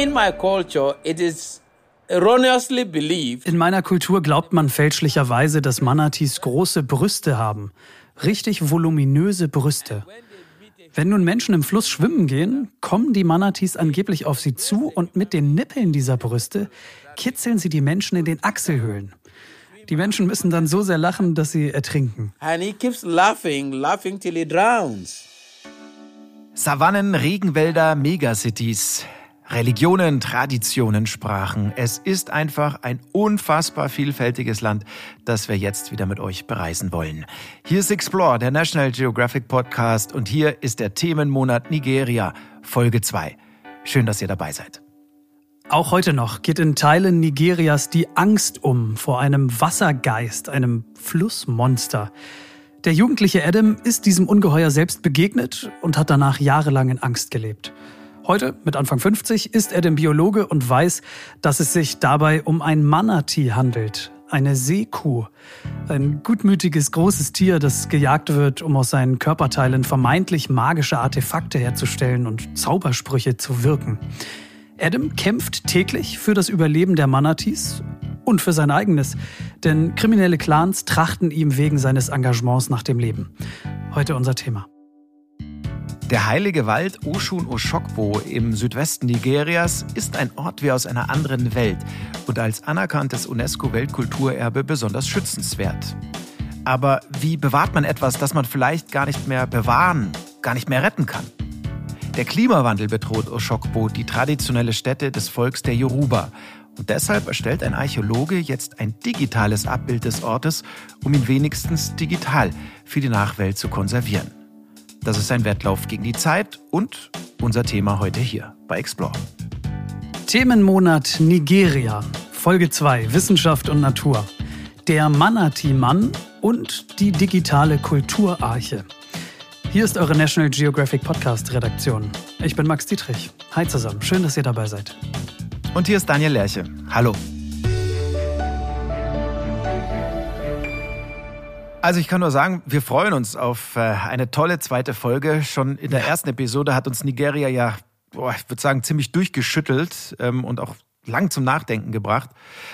In my culture, it is erroneously believed. In meiner Kultur glaubt man fälschlicherweise, dass Manatees große Brüste haben. Richtig voluminöse Brüste. Wenn nun Menschen im Fluss schwimmen gehen, kommen die Manatees angeblich auf sie zu und mit den Nippeln dieser Brüste kitzeln sie die Menschen in den Achselhöhlen. Die Menschen müssen dann so sehr lachen, dass sie ertrinken. And he keeps laughing, laughing till he drowns. Savannen, Regenwälder, Megacities. Religionen, Traditionen, Sprachen. Es ist einfach ein unfassbar vielfältiges Land, das wir jetzt wieder mit euch bereisen wollen. Hier ist Explore, der National Geographic Podcast und hier ist der Themenmonat Nigeria, Folge 2. Schön, dass ihr dabei seid. Auch heute noch geht in Teilen Nigerias die Angst um vor einem Wassergeist, einem Flussmonster. Der jugendliche Adam ist diesem Ungeheuer selbst begegnet und hat danach jahrelang in Angst gelebt. Heute, mit Anfang 50, ist Adam Biologe und weiß, dass es sich dabei um ein Manatee handelt, eine Seekuh. Ein gutmütiges, großes Tier, das gejagt wird, um aus seinen Körperteilen vermeintlich magische Artefakte herzustellen und Zaubersprüche zu wirken. Adam kämpft täglich für das Überleben der Manatees und für sein eigenes, denn kriminelle Clans trachten ihm wegen seines Engagements nach dem Leben. Heute unser Thema. Der heilige Wald Oshun Oshokbo im Südwesten Nigerias ist ein Ort wie aus einer anderen Welt und als anerkanntes UNESCO-Weltkulturerbe besonders schützenswert. Aber wie bewahrt man etwas, das man vielleicht gar nicht mehr bewahren, gar nicht mehr retten kann? Der Klimawandel bedroht Oshokbo, die traditionelle Stätte des Volks der Yoruba. Und deshalb erstellt ein Archäologe jetzt ein digitales Abbild des Ortes, um ihn wenigstens digital für die Nachwelt zu konservieren. Das ist ein Wettlauf gegen die Zeit und unser Thema heute hier bei Explore. Themenmonat Nigeria, Folge 2, Wissenschaft und Natur. Der Manatee-Mann und die digitale Kulturarche. Hier ist eure National Geographic Podcast Redaktion. Ich bin Max Dietrich. Hi zusammen, schön, dass ihr dabei seid. Und hier ist Daniel Lerche. Hallo. Also ich kann nur sagen, wir freuen uns auf äh, eine tolle zweite Folge. Schon in der ersten Episode hat uns Nigeria ja, boah, ich würde sagen, ziemlich durchgeschüttelt ähm, und auch lang zum Nachdenken gebracht.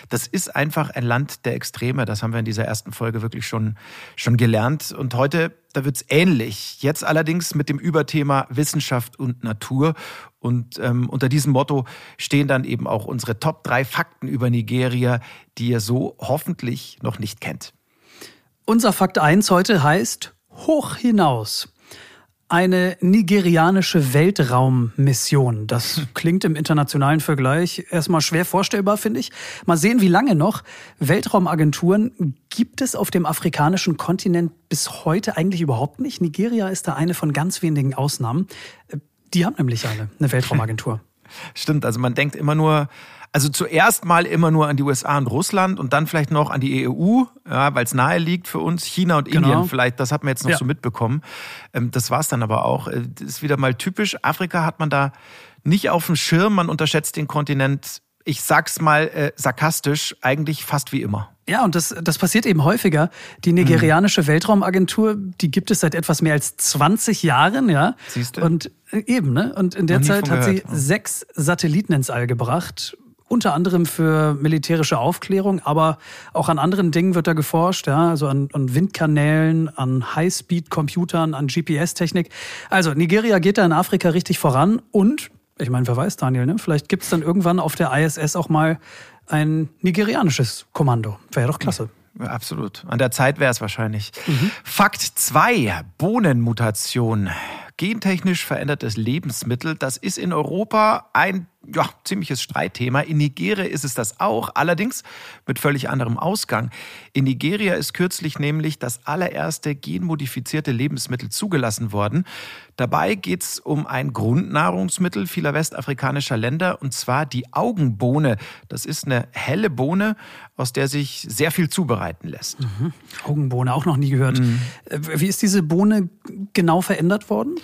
Das ist einfach ein Land der Extreme. Das haben wir in dieser ersten Folge wirklich schon, schon gelernt. Und heute, da wird's ähnlich. Jetzt allerdings mit dem Überthema Wissenschaft und Natur. Und ähm, unter diesem Motto stehen dann eben auch unsere Top drei Fakten über Nigeria, die ihr so hoffentlich noch nicht kennt. Unser Fakt 1 heute heißt Hoch hinaus eine nigerianische Weltraummission. Das klingt im internationalen Vergleich erstmal schwer vorstellbar, finde ich. Mal sehen, wie lange noch. Weltraumagenturen gibt es auf dem afrikanischen Kontinent bis heute eigentlich überhaupt nicht. Nigeria ist da eine von ganz wenigen Ausnahmen. Die haben nämlich eine, eine Weltraumagentur. Stimmt, also man denkt immer nur also zuerst mal immer nur an die USA und Russland und dann vielleicht noch an die EU, ja, weil es nahe liegt für uns. China und genau. Indien vielleicht, das hat man jetzt noch ja. so mitbekommen. Ähm, das war es dann aber auch. Äh, das ist wieder mal typisch. Afrika hat man da nicht auf dem Schirm, man unterschätzt den Kontinent. Ich sag's mal äh, sarkastisch, eigentlich fast wie immer. Ja, und das, das passiert eben häufiger. Die nigerianische mhm. Weltraumagentur, die gibt es seit etwas mehr als 20 Jahren, ja. Siehst du? Und äh, eben, ne? Und in der Zeit hat sie sechs Satelliten ins All gebracht unter anderem für militärische Aufklärung, aber auch an anderen Dingen wird da geforscht, ja, also an, an Windkanälen, an Highspeed-Computern, an GPS-Technik. Also Nigeria geht da in Afrika richtig voran und, ich meine, wer weiß, Daniel, ne? vielleicht gibt's dann irgendwann auf der ISS auch mal ein nigerianisches Kommando. Wäre doch klasse. Ja, absolut. An der Zeit wäre es wahrscheinlich. Mhm. Fakt 2. Bohnenmutation. Gentechnisch verändertes Lebensmittel, das ist in Europa ein ja, ziemliches Streitthema. In Nigeria ist es das auch, allerdings mit völlig anderem Ausgang. In Nigeria ist kürzlich nämlich das allererste genmodifizierte Lebensmittel zugelassen worden. Dabei geht es um ein Grundnahrungsmittel vieler westafrikanischer Länder, und zwar die Augenbohne. Das ist eine helle Bohne, aus der sich sehr viel zubereiten lässt. Mhm. Augenbohne, auch noch nie gehört. Mhm. Äh, wie ist diese Bohne genau verändert worden?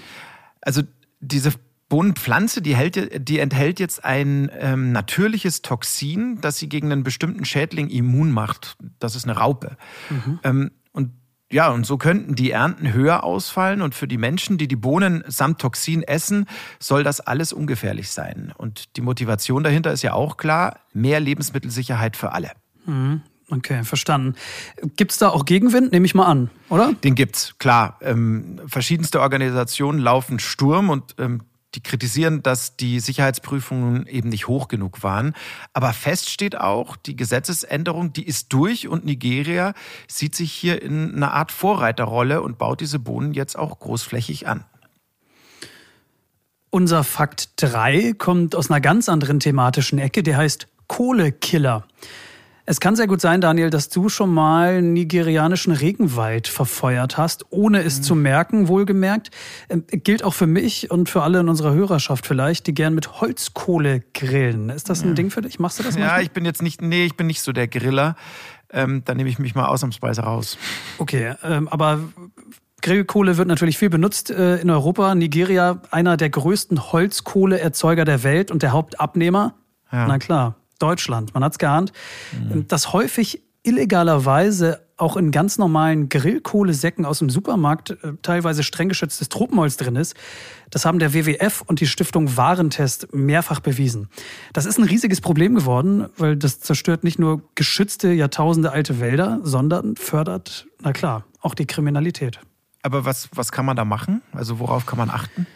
Also diese Bohnenpflanze, die, hält, die enthält jetzt ein ähm, natürliches Toxin, das sie gegen einen bestimmten Schädling immun macht. Das ist eine Raupe. Mhm. Ähm, und ja, und so könnten die Ernten höher ausfallen und für die Menschen, die die Bohnen samt Toxin essen, soll das alles ungefährlich sein. Und die Motivation dahinter ist ja auch klar, mehr Lebensmittelsicherheit für alle. Mhm. Okay, verstanden. Gibt es da auch Gegenwind? Nehme ich mal an, oder? Den gibt's, klar. Ähm, verschiedenste Organisationen laufen Sturm und ähm, die kritisieren, dass die Sicherheitsprüfungen eben nicht hoch genug waren. Aber fest steht auch, die Gesetzesänderung, die ist durch und Nigeria sieht sich hier in einer Art Vorreiterrolle und baut diese Bohnen jetzt auch großflächig an. Unser Fakt 3 kommt aus einer ganz anderen thematischen Ecke, der heißt Kohlekiller. Es kann sehr gut sein, Daniel, dass du schon mal nigerianischen Regenwald verfeuert hast, ohne es mhm. zu merken, wohlgemerkt. Ähm, gilt auch für mich und für alle in unserer Hörerschaft vielleicht, die gern mit Holzkohle grillen. Ist das ein ja. Ding für dich? Machst du das Ja, manchmal? ich bin jetzt nicht, nee, ich bin nicht so der Griller. Ähm, da nehme ich mich mal ausnahmsweise raus. Okay, ähm, aber Grillkohle wird natürlich viel benutzt äh, in Europa. Nigeria, einer der größten Holzkohleerzeuger der Welt und der Hauptabnehmer. Ja. Na klar. Deutschland, man hat es geahnt, mhm. dass häufig illegalerweise auch in ganz normalen Grillkohlesäcken aus dem Supermarkt äh, teilweise streng geschütztes Tropenholz drin ist. Das haben der WWF und die Stiftung Warentest mehrfach bewiesen. Das ist ein riesiges Problem geworden, weil das zerstört nicht nur geschützte Jahrtausende alte Wälder, sondern fördert, na klar, auch die Kriminalität. Aber was, was kann man da machen? Also worauf kann man achten?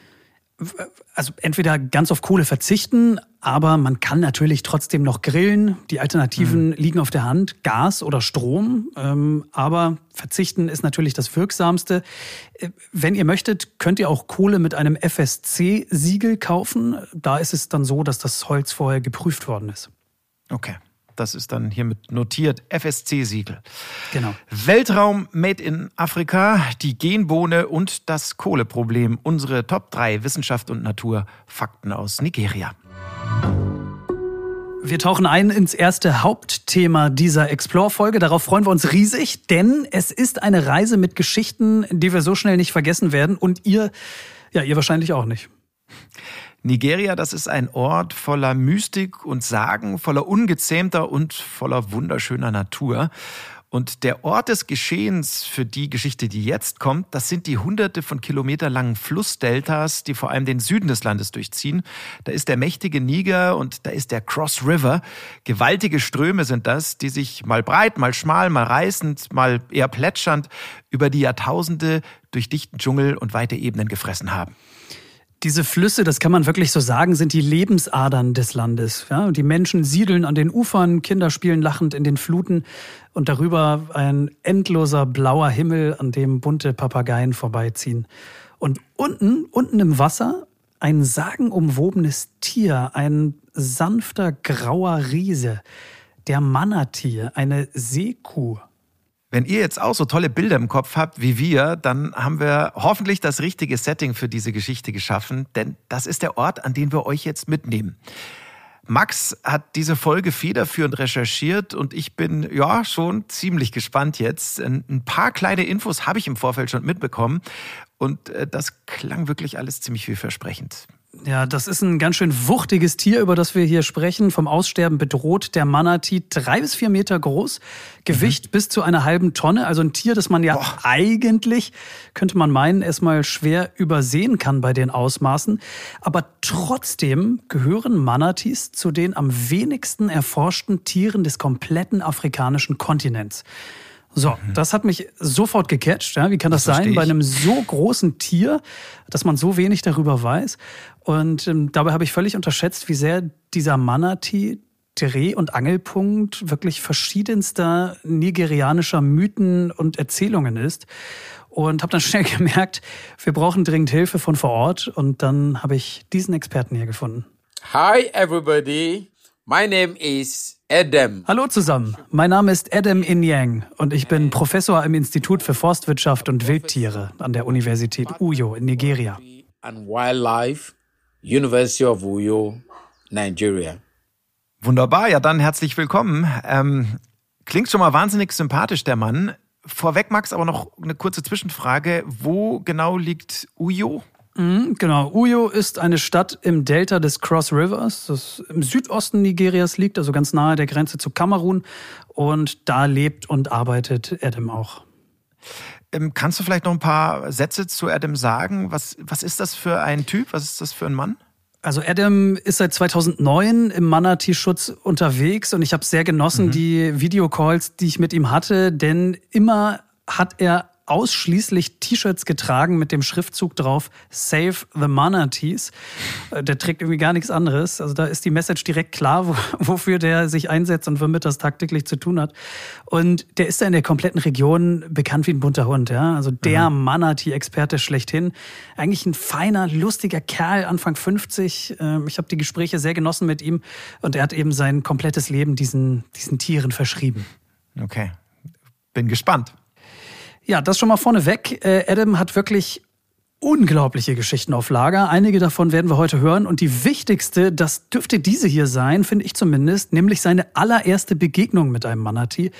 also entweder ganz auf Kohle verzichten, aber man kann natürlich trotzdem noch grillen. Die Alternativen mhm. liegen auf der Hand, Gas oder Strom. Ähm, aber verzichten ist natürlich das Wirksamste. Äh, wenn ihr möchtet, könnt ihr auch Kohle mit einem FSC-Siegel kaufen. Da ist es dann so, dass das Holz vorher geprüft worden ist. Okay. Das ist dann hiermit notiert. FSC-Siegel. Genau. Weltraum made in Afrika, die Genbohne und das Kohleproblem. Unsere Top 3 Wissenschaft und Natur Fakten aus Nigeria. Wir tauchen ein ins erste Hauptthema dieser Explore-Folge. Darauf freuen wir uns riesig, denn es ist eine Reise mit Geschichten, die wir so schnell nicht vergessen werden und ihr, ja, ihr wahrscheinlich auch nicht. Nigeria, das ist ein Ort voller Mystik und Sagen, voller ungezähmter und voller wunderschöner Natur. Und der Ort des Geschehens für die Geschichte, die jetzt kommt, das sind die hunderte von Kilometer langen Flussdeltas, die vor allem den Süden des Landes durchziehen. Da ist der mächtige Niger und da ist der Cross River. Gewaltige Ströme sind das, die sich mal breit, mal schmal, mal reißend, mal eher plätschernd über die Jahrtausende durch dichten Dschungel und weite Ebenen gefressen haben. Diese Flüsse, das kann man wirklich so sagen, sind die Lebensadern des Landes. Ja, die Menschen siedeln an den Ufern, Kinder spielen lachend in den Fluten und darüber ein endloser blauer Himmel, an dem bunte Papageien vorbeiziehen. Und unten, unten im Wasser, ein sagenumwobenes Tier, ein sanfter grauer Riese, der Manatee, eine Seekuh. Wenn ihr jetzt auch so tolle Bilder im Kopf habt wie wir, dann haben wir hoffentlich das richtige Setting für diese Geschichte geschaffen, denn das ist der Ort, an den wir euch jetzt mitnehmen. Max hat diese Folge federführend recherchiert und ich bin ja schon ziemlich gespannt jetzt. Ein paar kleine Infos habe ich im Vorfeld schon mitbekommen und äh, das klang wirklich alles ziemlich vielversprechend. Ja, das ist ein ganz schön wuchtiges Tier, über das wir hier sprechen. Vom Aussterben bedroht der Manatee. Drei bis vier Meter groß, Gewicht mhm. bis zu einer halben Tonne. Also ein Tier, das man ja Boah. eigentlich, könnte man meinen, erstmal schwer übersehen kann bei den Ausmaßen. Aber trotzdem gehören Manatees zu den am wenigsten erforschten Tieren des kompletten afrikanischen Kontinents. So, mhm. das hat mich sofort gecatcht. Ja? Wie kann das, das sein bei einem so großen Tier, dass man so wenig darüber weiß? Und ähm, dabei habe ich völlig unterschätzt, wie sehr dieser Manatee Dreh- und Angelpunkt wirklich verschiedenster nigerianischer Mythen und Erzählungen ist. Und habe dann schnell gemerkt, wir brauchen dringend Hilfe von vor Ort. Und dann habe ich diesen Experten hier gefunden. Hi everybody, my name is Adam. Hallo zusammen, mein Name ist Adam Inyang und ich bin Professor im Institut für Forstwirtschaft und Wildtiere an der Universität Uyo in Nigeria. And Wildlife, University of Uyo, Nigeria. Wunderbar, ja dann herzlich willkommen. Ähm, klingt schon mal wahnsinnig sympathisch, der Mann. Vorweg, Max, aber noch eine kurze Zwischenfrage. Wo genau liegt Uyo? Mhm, genau. Uyo ist eine Stadt im Delta des Cross Rivers, das im Südosten Nigerias liegt, also ganz nahe der Grenze zu Kamerun. Und da lebt und arbeitet Adam auch. Ähm, kannst du vielleicht noch ein paar Sätze zu Adam sagen? Was, was ist das für ein Typ? Was ist das für ein Mann? Also Adam ist seit 2009 im Manatee-Schutz unterwegs und ich habe sehr genossen mhm. die Videocalls, die ich mit ihm hatte, denn immer hat er ausschließlich T-Shirts getragen mit dem Schriftzug drauf Save the Manatees. Äh, der trägt irgendwie gar nichts anderes. Also da ist die Message direkt klar, wofür der sich einsetzt und womit das tagtäglich zu tun hat. Und der ist da in der kompletten Region bekannt wie ein bunter Hund. Ja? Also der mhm. Manatee-Experte schlechthin. Eigentlich ein feiner, lustiger Kerl, Anfang 50. Ähm, ich habe die Gespräche sehr genossen mit ihm und er hat eben sein komplettes Leben diesen, diesen Tieren verschrieben. Okay, bin gespannt. Ja, das schon mal vorneweg. Äh, Adam hat wirklich unglaubliche Geschichten auf Lager. Einige davon werden wir heute hören. Und die wichtigste, das dürfte diese hier sein, finde ich zumindest, nämlich seine allererste Begegnung mit einem Manatee.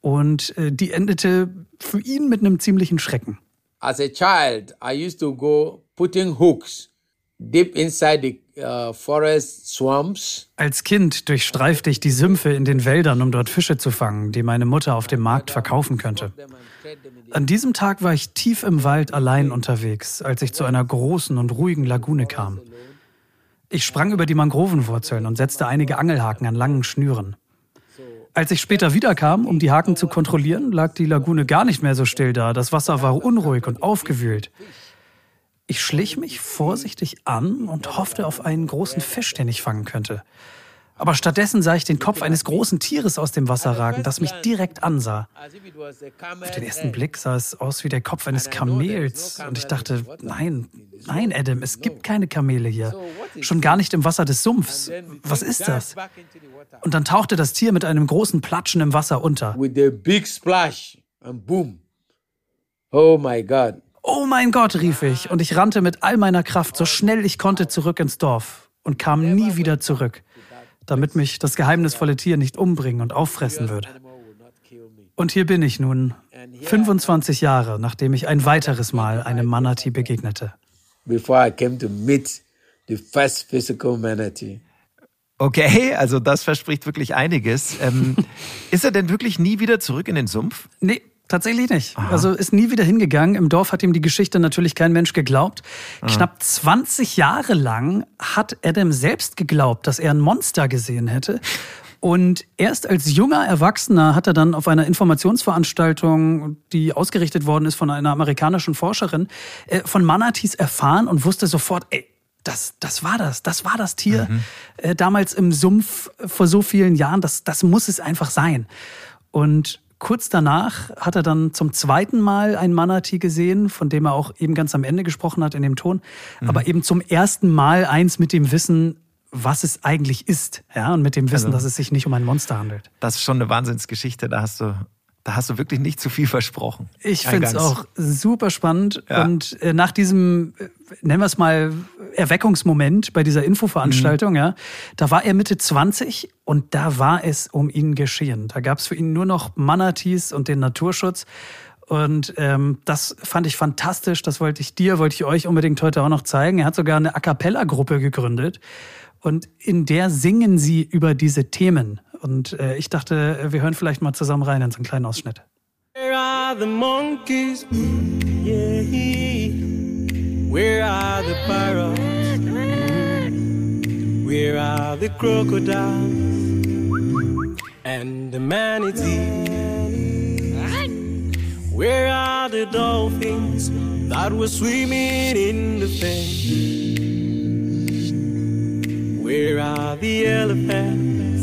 Und äh, die endete für ihn mit einem ziemlichen Schrecken. As a child, I used to go putting hooks deep inside the. Als Kind durchstreifte ich die Sümpfe in den Wäldern, um dort Fische zu fangen, die meine Mutter auf dem Markt verkaufen könnte. An diesem Tag war ich tief im Wald allein unterwegs, als ich zu einer großen und ruhigen Lagune kam. Ich sprang über die Mangrovenwurzeln und setzte einige Angelhaken an langen Schnüren. Als ich später wiederkam, um die Haken zu kontrollieren, lag die Lagune gar nicht mehr so still da. Das Wasser war unruhig und aufgewühlt. Ich schlich mich vorsichtig an und hoffte auf einen großen Fisch, den ich fangen könnte. Aber stattdessen sah ich den Kopf eines großen Tieres aus dem Wasser ragen, das mich direkt ansah. Auf den ersten Blick sah es aus wie der Kopf eines Kamels. Und ich dachte, nein, nein, Adam, es gibt keine Kamele hier. Schon gar nicht im Wasser des Sumpfs. Was ist das? Und dann tauchte das Tier mit einem großen Platschen im Wasser unter. With a big splash and boom. Oh my God. Oh mein Gott, rief ich, und ich rannte mit all meiner Kraft so schnell ich konnte zurück ins Dorf und kam nie wieder zurück, damit mich das geheimnisvolle Tier nicht umbringen und auffressen würde. Und hier bin ich nun, 25 Jahre, nachdem ich ein weiteres Mal einem Manatee begegnete. Before I came to meet the first physical manatee. Okay, also das verspricht wirklich einiges. Ähm, ist er denn wirklich nie wieder zurück in den Sumpf? Nee, Tatsächlich nicht. Aha. Also ist nie wieder hingegangen. Im Dorf hat ihm die Geschichte natürlich kein Mensch geglaubt. Aha. Knapp 20 Jahre lang hat Adam selbst geglaubt, dass er ein Monster gesehen hätte. Und erst als junger Erwachsener hat er dann auf einer Informationsveranstaltung, die ausgerichtet worden ist von einer amerikanischen Forscherin, äh, von Manatees erfahren und wusste sofort, ey, das, das war das, das war das Tier mhm. Äh, damals im Sumpf vor so vielen Jahren, das, das muss es einfach sein. Und Kurz danach hat er dann zum zweiten Mal ein Manatee gesehen, von dem er auch eben ganz am Ende gesprochen hat in dem Ton. Mhm. Aber eben zum ersten Mal eins mit dem Wissen, was es eigentlich ist. Ja, und mit dem Wissen, also, dass es sich nicht um ein Monster handelt. Das ist schon eine Wahnsinnsgeschichte. Da hast du da hast du wirklich nicht zu viel versprochen. Ich finde es auch super spannend. Ja. Und äh, nach diesem, äh, nennen wir es mal, Erweckungsmoment bei dieser Infoveranstaltung, mhm. ja, da war er Mitte 20 und da war es um ihn geschehen. Da gab es für ihn nur noch Manatees und den Naturschutz. Und ähm, das fand ich fantastisch. Das wollte ich dir, wollte ich euch unbedingt heute auch noch zeigen. Er hat sogar eine A cappella-Gruppe gegründet. Und in der singen sie über diese Themen. Und äh, ich dachte, wir hören vielleicht mal zusammen rein in so einen kleinen Ausschnitt. Where are the monkeys? Yeah. Where are the parrots? Where are the crocodiles? And the manatees? Where are the dolphins that were swimming in the Thames? Where are the elephants?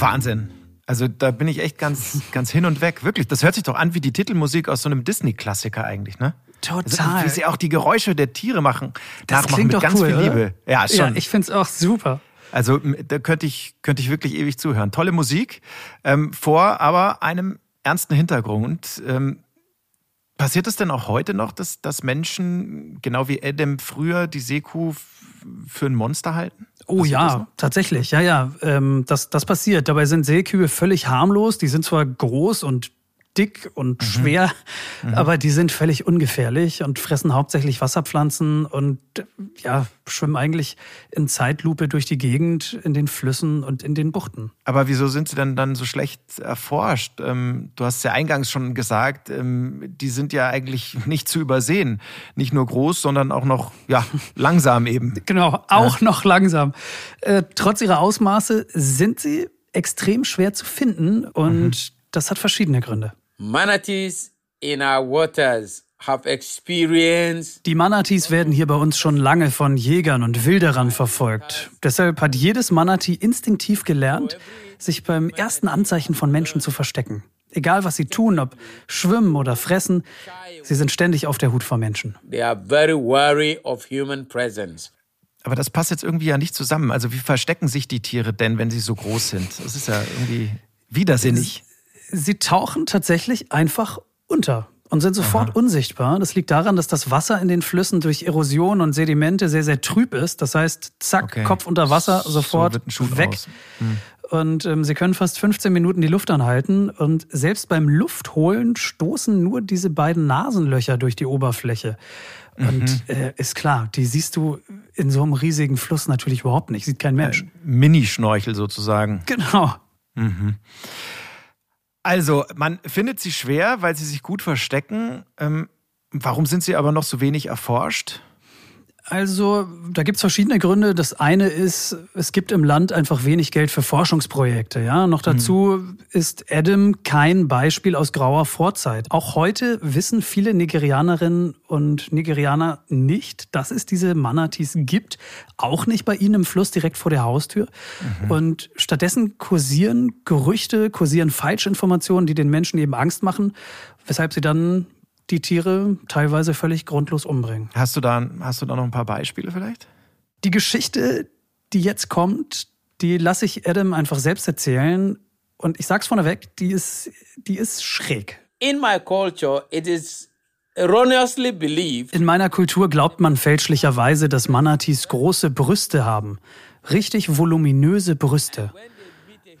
Wahnsinn. Also da bin ich echt ganz, ganz hin und weg. Wirklich, das hört sich doch an wie die Titelmusik aus so einem Disney-Klassiker eigentlich, ne? Total. Also, wie sie auch die Geräusche der Tiere machen, das nachmachen mit ganz cool, viel Liebe. Oder? Ja, schon. Ja, ich find's auch super. Also da könnte ich, könnte ich wirklich ewig zuhören. Tolle Musik, ähm, vor aber einem ernsten Hintergrund. Ähm, passiert es denn auch heute noch, dass, dass Menschen, genau wie Adam früher, die Seekuh für ein Monster halten? Oh ja, tatsächlich. Ja, ja. Ähm, das, das passiert. Dabei sind Seekühe völlig harmlos. Die sind zwar groß und dick und mhm. schwer, mhm. aber die sind völlig ungefährlich und fressen hauptsächlich Wasserpflanzen und ja, schwimmen eigentlich in Zeitlupe durch die Gegend, in den Flüssen und in den Buchten. Aber wieso sind sie denn dann so schlecht erforscht? Ähm, du hast ja eingangs schon gesagt, ähm, die sind ja eigentlich nicht zu übersehen. Nicht nur groß, sondern auch noch ja, langsam eben. Genau, auch ja. noch langsam. Äh, trotz ihrer Ausmaße sind sie extrem schwer zu finden und mhm. das hat verschiedene Gründe. Manatees in our waters have experienced. Die Manatees werden hier bei uns schon lange von Jägern und Wilderern verfolgt. Deshalb hat jedes Manatee instinktiv gelernt, sich beim ersten Anzeichen von Menschen zu verstecken. Egal was sie tun, ob schwimmen oder fressen, sie sind ständig auf der Hut vor Menschen. They are very wary of human presence. Aber das passt jetzt irgendwie ja nicht zusammen. Also wie verstecken sich die Tiere denn, wenn sie so groß sind? Das ist ja irgendwie widersinnig. Sie tauchen tatsächlich einfach unter und sind sofort Aha. unsichtbar. Das liegt daran, dass das Wasser in den Flüssen durch Erosion und Sedimente sehr, sehr trüb ist. Das heißt, zack, okay. Kopf unter Wasser, sofort so weg. Hm. Und ähm, sie können fast 15 Minuten die Luft anhalten. Und selbst beim Luftholen stoßen nur diese beiden Nasenlöcher durch die Oberfläche. Und mhm. äh, ist klar, die siehst du in so einem riesigen Fluss natürlich überhaupt nicht. Sieht kein Mensch. Äh, Minischnorchel sozusagen. Genau. Mhm. Also, man findet sie schwer, weil sie sich gut verstecken. Ähm, warum sind sie aber noch so wenig erforscht? Also, da gibt es verschiedene Gründe. Das eine ist, es gibt im Land einfach wenig Geld für Forschungsprojekte. Ja, noch dazu mhm. ist Adam kein Beispiel aus grauer Vorzeit. Auch heute wissen viele Nigerianerinnen und Nigerianer nicht, dass es diese Manatees gibt. Auch nicht bei ihnen im Fluss direkt vor der Haustür. Mhm. Und stattdessen kursieren Gerüchte, kursieren Falschinformationen, die den Menschen eben Angst machen, weshalb sie dann die Tiere teilweise völlig grundlos umbringen. Hast du da, hast du da noch ein paar Beispiele vielleicht? Die Geschichte, die jetzt kommt, die lasse ich Adam einfach selbst erzählen. Und ich sag's vorneweg, die ist, die ist schräg. In my culture, it is erroneously believed. In meiner Kultur glaubt man fälschlicherweise, dass Manatees große Brüste haben. Richtig voluminöse Brüste.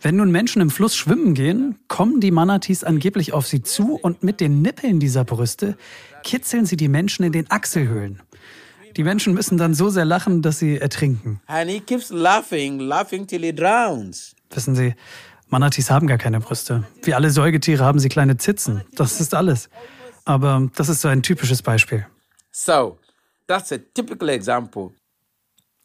Wenn nun Menschen im Fluss schwimmen gehen, kommen die Manatees angeblich auf sie zu und mit den Nippeln dieser Brüste kitzeln sie die Menschen in den Achselhöhlen. Die Menschen müssen dann so sehr lachen, dass sie ertrinken. Laughing, laughing. Wissen Sie, Manatees haben gar keine Brüste. Wie alle Säugetiere haben sie kleine Zitzen. Das ist alles. Aber das ist so ein typisches Beispiel. So, that's a typical example.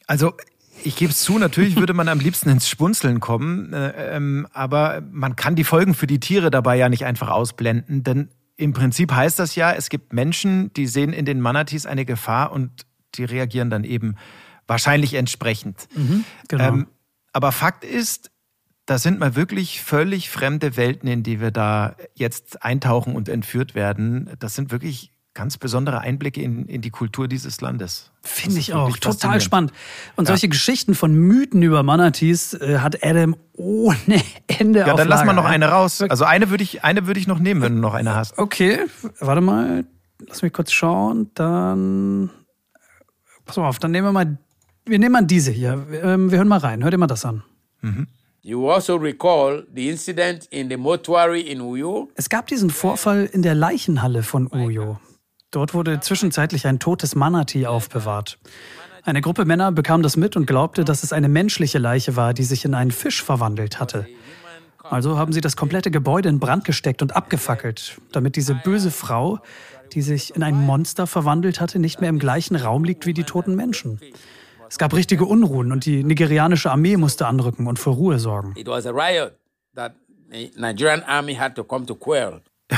Also ich gebe es zu, natürlich würde man am liebsten ins Spunzeln kommen, äh, ähm, aber man kann die Folgen für die Tiere dabei ja nicht einfach ausblenden, denn im Prinzip heißt das ja, es gibt Menschen, die sehen in den Manatees eine Gefahr und die reagieren dann eben wahrscheinlich entsprechend. Mhm, genau. ähm, aber Fakt ist, das sind mal wirklich völlig fremde Welten, in die wir da jetzt eintauchen und entführt werden. Das sind wirklich ganz besondere Einblicke in, in die Kultur dieses Landes. Finde ich auch. Total spannend. Und ja. solche Geschichten von Mythen über Manatees äh, hat Adam ohne Ende Ja, dann lass mal noch eine raus. Also eine würde ich, eine würde ich noch nehmen, wenn du noch eine hast. Okay, warte mal. Lass mich kurz schauen. Dann. Pass mal auf, dann nehmen wir mal. Wir nehmen mal diese hier. Ähm, wir hören mal rein. Hör dir mal das an. Mhm. You also recall the incident in the mortuary in Uyo? Es gab diesen Vorfall in der Leichenhalle von Uyo. Dort wurde zwischenzeitlich ein totes Manatee aufbewahrt. Eine Gruppe Männer bekam das mit und glaubte, dass es eine menschliche Leiche war, die sich in einen Fisch verwandelt hatte. Also haben sie das komplette Gebäude in Brand gesteckt und abgefackelt, damit diese böse Frau, die sich in ein Monster verwandelt hatte, nicht mehr im gleichen Raum liegt wie die toten Menschen. Es gab richtige Unruhen und die nigerianische Armee musste anrücken und für Ruhe sorgen.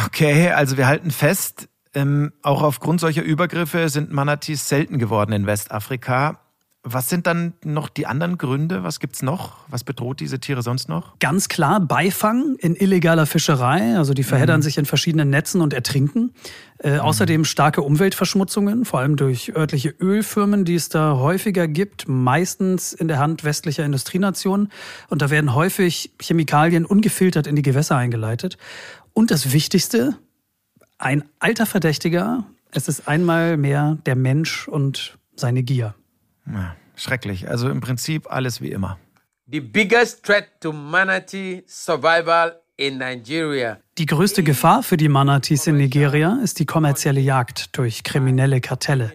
Okay, also wir halten fest, ähm, auch aufgrund solcher Übergriffe sind Manatees selten geworden in Westafrika. Was sind dann noch die anderen Gründe? Was gibt es noch? Was bedroht diese Tiere sonst noch? Ganz klar Beifang in illegaler Fischerei. Also die verheddern mhm. sich in verschiedenen Netzen und ertrinken. Äh, mhm. Außerdem starke Umweltverschmutzungen, vor allem durch örtliche Ölfirmen, die es da häufiger gibt, meistens in der Hand westlicher Industrienationen. Und da werden häufig Chemikalien ungefiltert in die Gewässer eingeleitet. Und das Wichtigste, ein alter Verdächtiger. Es ist einmal mehr der Mensch und seine Gier. Ja, schrecklich. Also im Prinzip alles wie immer. The biggest threat to manatee survival in Nigeria. Die größte Gefahr für die Manatees in Nigeria ist die kommerzielle Jagd durch kriminelle Kartelle.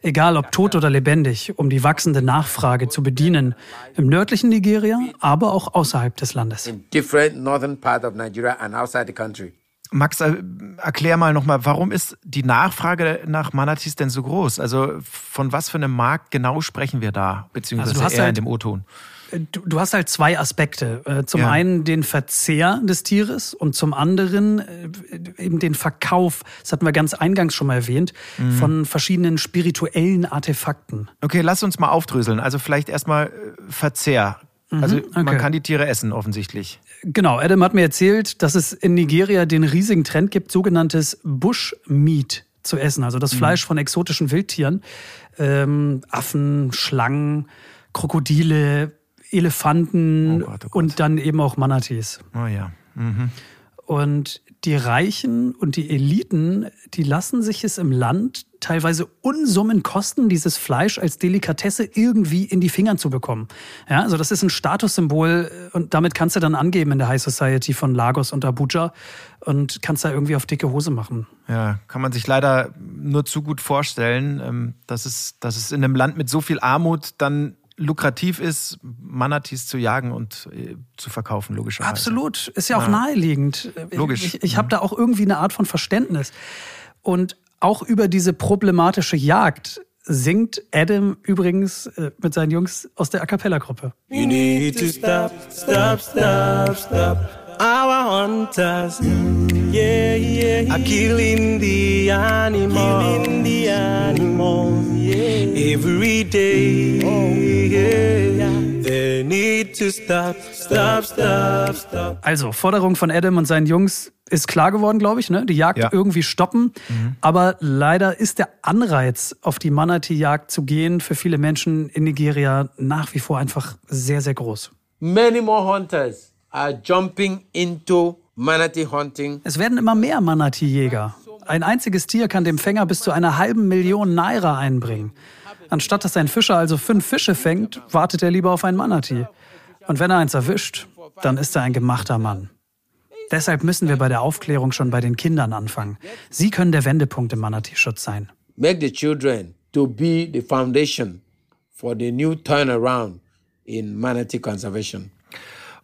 Egal ob tot oder lebendig, um die wachsende Nachfrage zu bedienen. Im nördlichen Nigeria, aber auch außerhalb des Landes. In different northern part of Nigeria and outside the country. Max, äh, erklär mal nochmal, warum ist die Nachfrage nach Manatees denn so groß? Also von was für einem Markt genau sprechen wir da, beziehungsweise Also du hast eher in halt- dem O-Ton? Du, du hast halt zwei Aspekte. Äh, Zum Ja. einen den Verzehr des Tieres und zum anderen äh, eben den Verkauf, das hatten wir ganz eingangs schon mal erwähnt, Mhm. von verschiedenen spirituellen Artefakten. Okay, lass uns mal aufdröseln. Also vielleicht erstmal äh, Verzehr. Also man Mhm, okay. kann die Tiere essen, offensichtlich. Genau, Adam hat mir erzählt, dass es in Nigeria den riesigen Trend gibt, sogenanntes Bushmeat zu essen, also Mhm. das Fleisch von exotischen Wildtieren, ähm, Affen, Schlangen, Krokodile, Elefanten Oh Gott, oh Gott. und dann eben auch Manatees. Oh ja. Mhm. Und die Reichen und die Eliten, die lassen sich es im Land teilweise Unsummen kosten, dieses Fleisch als Delikatesse irgendwie in die Fingern zu bekommen. Ja, also das ist ein Statussymbol äh, und damit kannst du dann angeben in der High Society von Lagos und Abuja und kannst da irgendwie auf dicke Hose machen. Ja, kann man sich leider nur zu gut vorstellen, ähm, dass es, dass es in einem Land mit so viel Armut dann lukrativ ist, Manatees zu jagen und äh, zu verkaufen, logischerweise. Absolut, ist ja auch naheliegend. Logisch. Ich, ich habe da auch irgendwie eine Art von Verständnis. Und auch über diese problematische Jagd singt Adam übrigens äh, mit seinen Jungs aus der A Cappella-Gruppe. You need to stop, stop, stop, stop. Our hunters, yeah, yeah, are killing the animals, the animals, yeah, every day. yeah. They need to stop, stop, stop, stop. Also, Forderung von Adam und seinen Jungs ist klar geworden, glaube ich, ne? Die Jagd Ja. irgendwie stoppen. Aber leider ist der Anreiz, auf die Manatee-Jagd zu gehen, für viele Menschen in Nigeria nach wie vor einfach sehr, sehr groß. Many more hunters are jumping into manatee hunting. Es werden immer mehr Manatee-Jäger. Ein einziges Tier kann dem Fänger bis zu einer halben Million Naira einbringen. Anstatt dass ein Fischer also fünf Fische fängt, wartet er lieber auf ein Manatee. Und wenn er eins erwischt, dann ist er ein gemachter Mann. Deshalb müssen wir bei der Aufklärung schon bei den Kindern anfangen. Sie können der Wendepunkt im Manatee-Schutz sein. Make the children to be the foundation for the new turnaround in manatee conservation.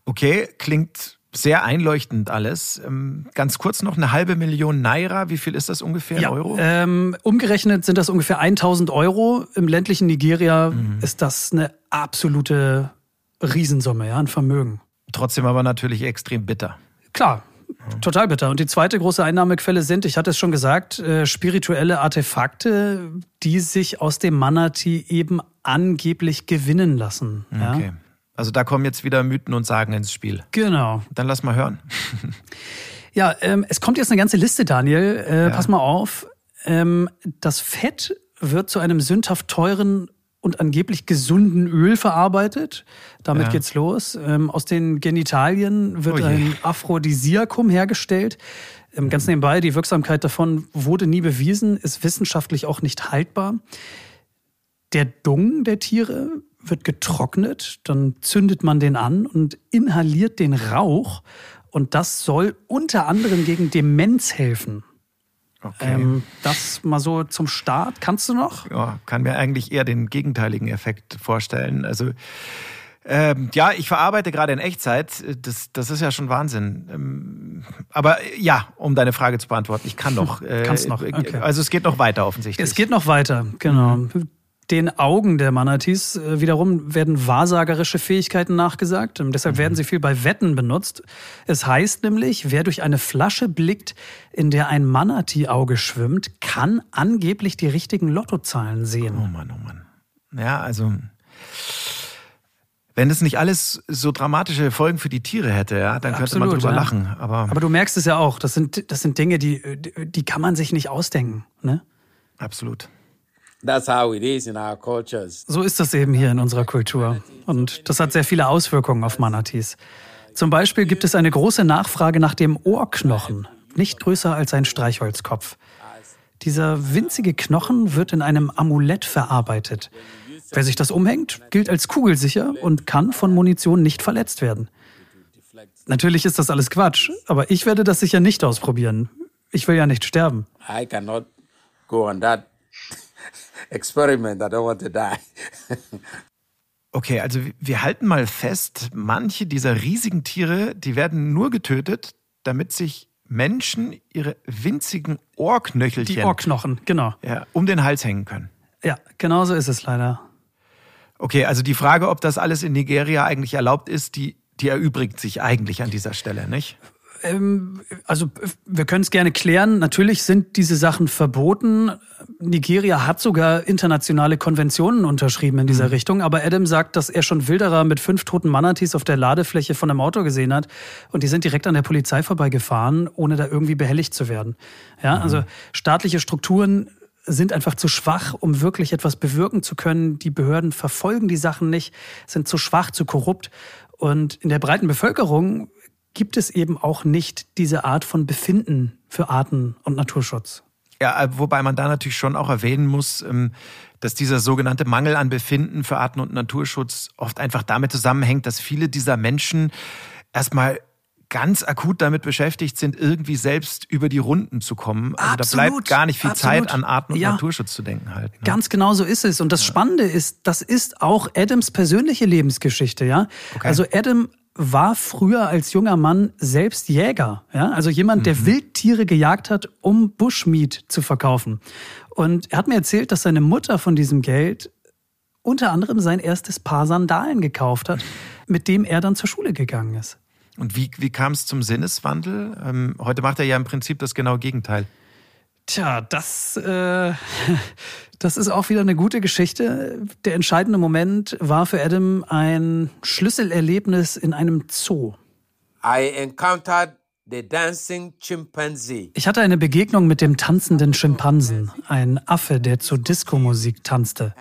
Okay, klingt sehr einleuchtend alles. Ähm, Ganz kurz noch eine halbe Million Naira. Wie viel ist das ungefähr in Euro? Ähm, umgerechnet sind das ungefähr 1000 Euro. Im ländlichen Nigeria Mhm. ist das eine absolute Riesensumme, ja, ein Vermögen. Trotzdem aber natürlich extrem bitter. Klar, total bitter. Und die zweite große Einnahmequelle sind, ich hatte es schon gesagt, äh, spirituelle Artefakte, die sich aus dem Manatee eben angeblich gewinnen lassen. Ja? Also da kommen jetzt wieder Mythen und Sagen ins Spiel. Genau. Dann lass mal hören. Ja, ähm, es kommt jetzt eine ganze Liste, Daniel. Äh, Ja. Pass mal auf. Ähm, das Fett wird zu einem sündhaft teuren und angeblich gesunden Öl verarbeitet. Damit Ja. geht's los. Ähm, aus den Genitalien wird Oh ein Aphrodisiakum hergestellt. Ähm, ganz nebenbei, die Wirksamkeit davon wurde nie bewiesen, ist wissenschaftlich auch nicht haltbar. Der Dung der Tiere wird getrocknet, dann zündet man den an und inhaliert den Rauch. Und das soll unter anderem gegen Demenz helfen. Okay. Ähm, das mal so zum Start. Kannst du noch? ja, kann mir eigentlich eher den gegenteiligen Effekt vorstellen. Also ähm, ja, ich verarbeite gerade in Echtzeit. Das, das ist ja schon Wahnsinn. Ähm, aber ja, um deine Frage zu beantworten, ich kann noch. Äh, Kannst noch, äh, okay. Also es geht noch weiter offensichtlich. Es geht noch weiter, genau. Den Augen der Manatees äh, wiederum werden wahrsagerische Fähigkeiten nachgesagt. Ähm, deshalb werden sie viel bei Wetten benutzt. Es heißt nämlich, wer durch eine Flasche blickt, in der ein Manatee-Auge schwimmt, kann angeblich die richtigen Lottozahlen sehen. Oh Mann, oh Mann. Ja, also wenn es nicht alles so dramatische Folgen für die Tiere hätte, ja, dann könnte man Absolut, drüber ja. lachen. Aber, Aber du merkst es ja auch, das sind, das sind Dinge, die, die kann man sich nicht ausdenken. Ne? absolut. That's how it is in our cultures. So ist das eben hier in unserer Kultur. Und das hat sehr viele Auswirkungen auf Manatees. Zum Beispiel gibt es eine große Nachfrage nach dem Ohrknochen, nicht größer als ein Streichholzkopf. Dieser winzige Knochen wird in einem Amulett verarbeitet. Wer sich das umhängt, gilt als kugelsicher und kann von Munition nicht verletzt werden. Natürlich ist das alles Quatsch, aber ich werde das sicher nicht ausprobieren. Ich will ja nicht sterben. I cannot go on that experiment. I don't want to die. Okay, also wir halten mal fest, manche dieser riesigen Tiere, die werden nur getötet, damit sich Menschen ihre winzigen Ohrknöchelchen Die Ohrknochen, genau. ja, um den Hals hängen können. Ja, genau so ist es leider. Okay, also die Frage, ob das alles in Nigeria eigentlich erlaubt ist, die, die erübrigt sich eigentlich an dieser Stelle, nicht? Ähm, also wir können es gerne klären. Natürlich sind diese Sachen verboten. Nigeria hat sogar internationale Konventionen unterschrieben in dieser Mhm. Richtung. Aber Adam sagt, dass er schon Wilderer mit fünf toten Manatees auf der Ladefläche von einem Auto gesehen hat. Und die sind direkt an der Polizei vorbeigefahren, ohne da irgendwie behelligt zu werden. Ja, Mhm. also staatliche Strukturen sind einfach zu schwach, um wirklich etwas bewirken zu können. Die Behörden verfolgen die Sachen nicht, sind zu schwach, zu korrupt. Und in der breiten Bevölkerung gibt es eben auch nicht diese Art von Befinden für Arten- und Naturschutz. Ja, äh, wobei man da natürlich schon auch erwähnen muss, ähm, dass dieser sogenannte Mangel an Befinden für Arten- und Naturschutz oft einfach damit zusammenhängt, dass viele dieser Menschen erstmal ganz akut damit beschäftigt sind, irgendwie selbst über die Runden zu kommen. Also da Absolut, bleibt gar nicht viel absolut. Zeit an Arten- und Ja. Naturschutz zu denken halt. Ne? Ganz genau so ist es. Und das Spannende ist, das ist auch Adams persönliche Lebensgeschichte, ja. Also Adam war früher als junger Mann selbst Jäger, ja. Also jemand, der Wildtiere gejagt hat, um Bushmeat zu verkaufen. Und er hat mir erzählt, dass seine Mutter von diesem Geld unter anderem sein erstes Paar Sandalen gekauft hat, mit dem er dann zur Schule gegangen ist. Und wie, wie kam es zum Sinneswandel? Ähm, heute macht er ja im Prinzip das genaue Gegenteil. Tja, das, äh, das ist auch wieder eine gute Geschichte. Der entscheidende Moment war für Adam ein Schlüsselerlebnis in einem Zoo. I encountered the dancing chimpanzee. Ich hatte eine Begegnung mit dem tanzenden Schimpansen, ein Affe, der zur Disco-Musik tanzte.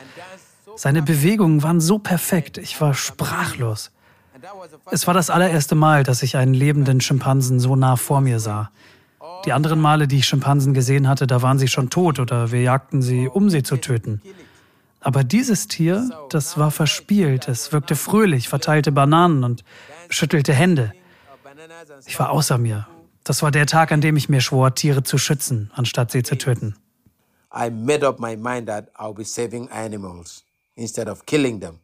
Seine Bewegungen waren so perfekt, ich war sprachlos. Es war das allererste Mal, dass ich einen lebenden Schimpansen so nah vor mir sah. Die anderen Male, die ich Schimpansen gesehen hatte, da waren sie schon tot oder wir jagten sie, um sie zu töten. Aber dieses Tier, das war verspielt, es wirkte fröhlich, verteilte Bananen und schüttelte Hände. Ich war außer mir. Das war der Tag, an dem ich mir schwor, Tiere zu schützen, anstatt sie zu töten. I made up my mind that I'll be saving animals instead of killing them.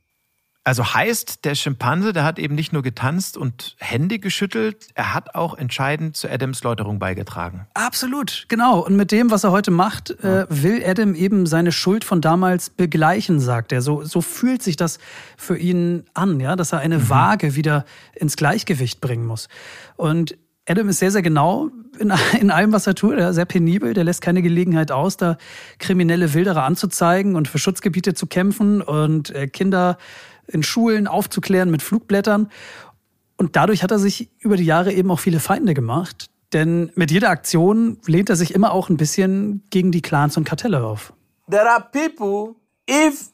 Also heißt, der Schimpanse, der hat eben nicht nur getanzt und Hände geschüttelt, er hat auch entscheidend zu Adams Läuterung beigetragen. Absolut, genau. Und mit dem, was er heute macht, äh, will Adam eben seine Schuld von damals begleichen, sagt er. So, so fühlt sich das für ihn an, ja, dass er eine Waage wieder ins Gleichgewicht bringen muss. Und Adam ist sehr, sehr genau in, in allem, was er tut. Er ist sehr penibel, der lässt keine Gelegenheit aus, da kriminelle Wilderer anzuzeigen und für Schutzgebiete zu kämpfen und äh, Kinder in Schulen aufzuklären mit Flugblättern. Und dadurch hat er sich über die Jahre eben auch viele Feinde gemacht. Denn mit jeder Aktion lehnt er sich immer auch ein bisschen gegen die Clans und Kartelle auf. There are people, if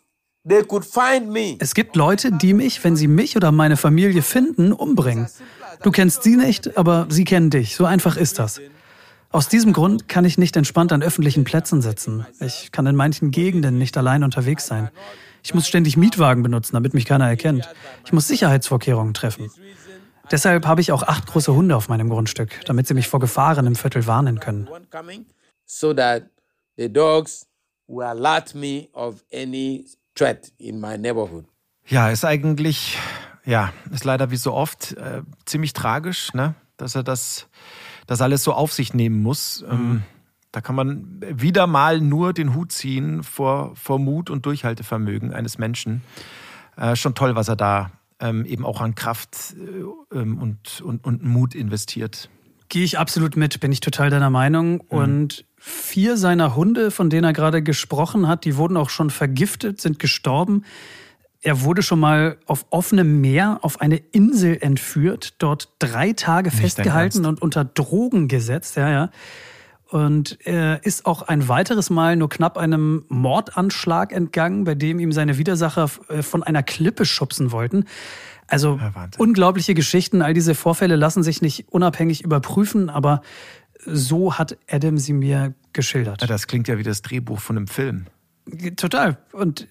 they could find me, Es gibt Leute, die mich, wenn sie mich oder meine Familie finden, umbringen. Du kennst sie nicht, aber sie kennen dich. So einfach ist das. Aus diesem Grund kann ich nicht entspannt an öffentlichen Plätzen sitzen. Ich kann in manchen Gegenden nicht allein unterwegs sein. Ich muss ständig Mietwagen benutzen, damit mich keiner erkennt. Ich muss Sicherheitsvorkehrungen treffen. Deshalb habe ich auch acht große Hunde auf meinem Grundstück, damit sie mich vor Gefahren im Viertel warnen können. one coming, so that the dogs will alert me of any threat in my neighborhood. Ja, ist eigentlich, ja, ist leider wie so oft äh, ziemlich tragisch, ne? dass er das, das alles so auf sich nehmen muss. Ähm, da kann man wieder mal nur den Hut ziehen vor, vor Mut und Durchhaltevermögen eines Menschen. Äh, schon toll, was er da ähm, eben auch an Kraft äh, ähm, und, und, und Mut investiert. Gehe ich absolut mit, bin ich total deiner Meinung. Und vier seiner Hunde, von denen er gerade gesprochen hat, die wurden auch schon vergiftet, sind gestorben. Er wurde schon mal auf offenem Meer auf eine Insel entführt, dort drei Tage dein festgehalten und unter Drogen gesetzt, ja, ja. Und er ist auch ein weiteres Mal nur knapp einem Mordanschlag entgangen, bei dem ihm seine Widersacher äh, von einer Klippe schubsen wollten. Also Ja, unglaubliche Geschichten. All diese Vorfälle lassen sich nicht unabhängig überprüfen, aber so hat Adam sie mir geschildert. Ja, das klingt ja wie das Drehbuch von einem Film. Total. Und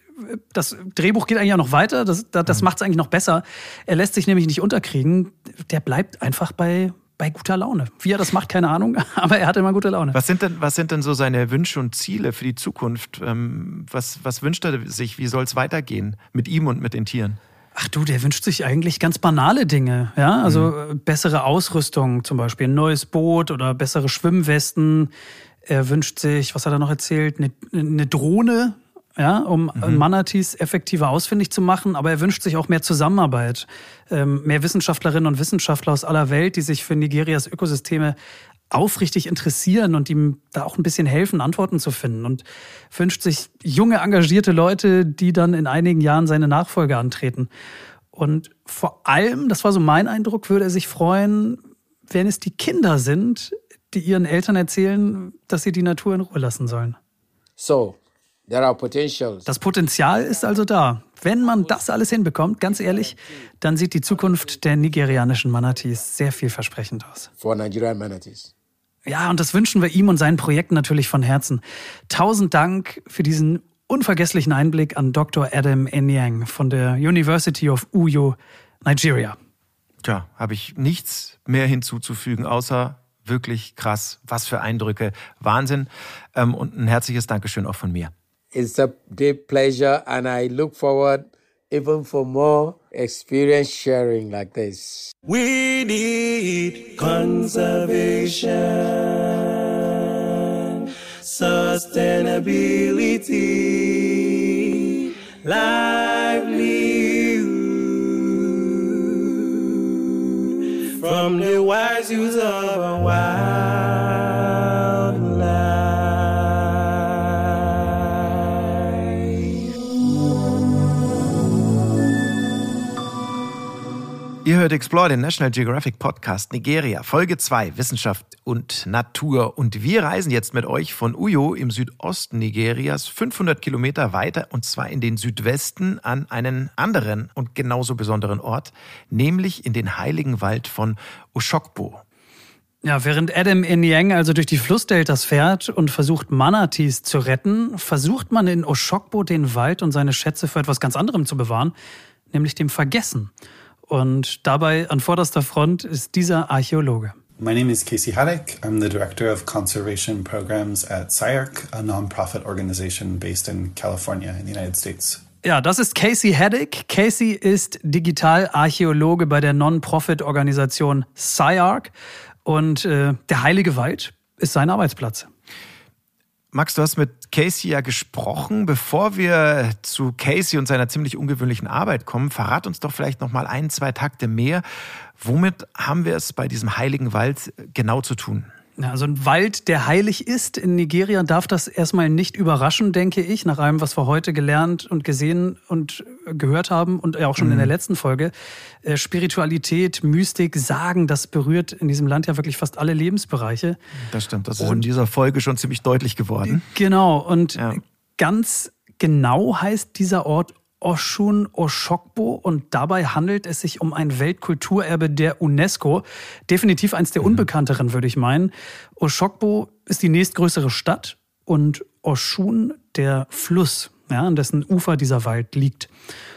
das Drehbuch geht eigentlich auch noch weiter. Das, das, das mhm. macht es eigentlich noch besser. Er lässt sich nämlich nicht unterkriegen. Der bleibt einfach bei, bei guter Laune. Wie er das macht, keine Ahnung, aber er hat immer gute Laune. Was sind denn, was sind denn so seine Wünsche und Ziele für die Zukunft? Ähm, was, was wünscht er sich? Wie soll es weitergehen mit ihm und mit den Tieren? Ach du, der wünscht sich eigentlich ganz banale Dinge, ja, also mhm. bessere Ausrüstung zum Beispiel, ein neues Boot oder bessere Schwimmwesten. Er wünscht sich, was hat er noch erzählt, eine, eine Drohne, ja, um mhm. Manatees effektiver ausfindig zu machen. Aber er wünscht sich auch mehr Zusammenarbeit, ähm, mehr Wissenschaftlerinnen und Wissenschaftler aus aller Welt, die sich für Nigerias Ökosysteme aufrichtig interessieren und ihm da auch ein bisschen helfen, Antworten zu finden. Und wünscht sich junge, engagierte Leute, die dann in einigen Jahren seine Nachfolge antreten. Und vor allem, das war so mein Eindruck, würde er sich freuen, wenn es die Kinder sind, die ihren Eltern erzählen, dass sie die Natur in Ruhe lassen sollen. So. Das Potenzial ist also da. Wenn man das alles hinbekommt, ganz ehrlich, dann sieht die Zukunft der nigerianischen Manatees sehr vielversprechend aus. For Nigerian manatees. Ja, und das wünschen wir ihm und seinen Projekten natürlich von Herzen. Tausend Dank für diesen unvergesslichen Einblick an Dr. Adam Enyang von der University of Uyo, Nigeria. Tja, habe ich nichts mehr hinzuzufügen, außer wirklich krass. Was für Eindrücke. Wahnsinn. Ähm, und ein herzliches Dankeschön auch von mir. It's a deep pleasure and I look forward even for more experience sharing like this. We need conservation, sustainability, livelihood from the wise use of a wild Ihr hört Explore, den National Geographic Podcast Nigeria, Folge 2, Wissenschaft und Natur. Und wir reisen jetzt mit euch von Uyo im Südosten Nigerias 500 Kilometer weiter und zwar in den Südwesten an einen anderen und genauso besonderen Ort, nämlich in den heiligen Wald von Oshokbo. Ja, während Adam Enyang also durch die Flussdeltas fährt und versucht, Manatees zu retten, versucht man in Oshokbo den Wald und seine Schätze für etwas ganz anderem zu bewahren, nämlich dem Vergessen. Und dabei an vorderster Front ist dieser Archäologe. My name is Casey Haddock. I'm the Director of Conservation Programs at SciArc, a nonprofit organization based in California in the United States. Ja, das ist Casey Haddock. Casey ist Digitalarchäologe bei der Non-Profit-Organisation SciArc und äh, der Heilige Wald ist sein Arbeitsplatz. Max, du hast mit Casey ja gesprochen. Bevor wir zu Casey und seiner ziemlich ungewöhnlichen Arbeit kommen, verrat uns doch vielleicht noch mal ein, zwei Takte mehr. Womit haben wir es bei diesem heiligen Wald genau zu tun? Ja, also ein Wald, der heilig ist in Nigeria, darf das erstmal nicht überraschen, denke ich, nach allem, was wir heute gelernt und gesehen und gehört haben und auch schon mhm. in der letzten Folge. Äh, Spiritualität, Mystik, Sagen, das berührt in diesem Land ja wirklich fast alle Lebensbereiche. Das stimmt, das ist und, in dieser Folge schon ziemlich deutlich geworden. Genau, und ja. ganz genau heißt dieser Ort Oshun Oshokbo und dabei handelt es sich um ein Weltkulturerbe der UNESCO. Definitiv eins der mhm. unbekannteren, würde ich meinen. Oshokbo ist die nächstgrößere Stadt und Oshun der Fluss, ja, an dessen Ufer dieser Wald liegt.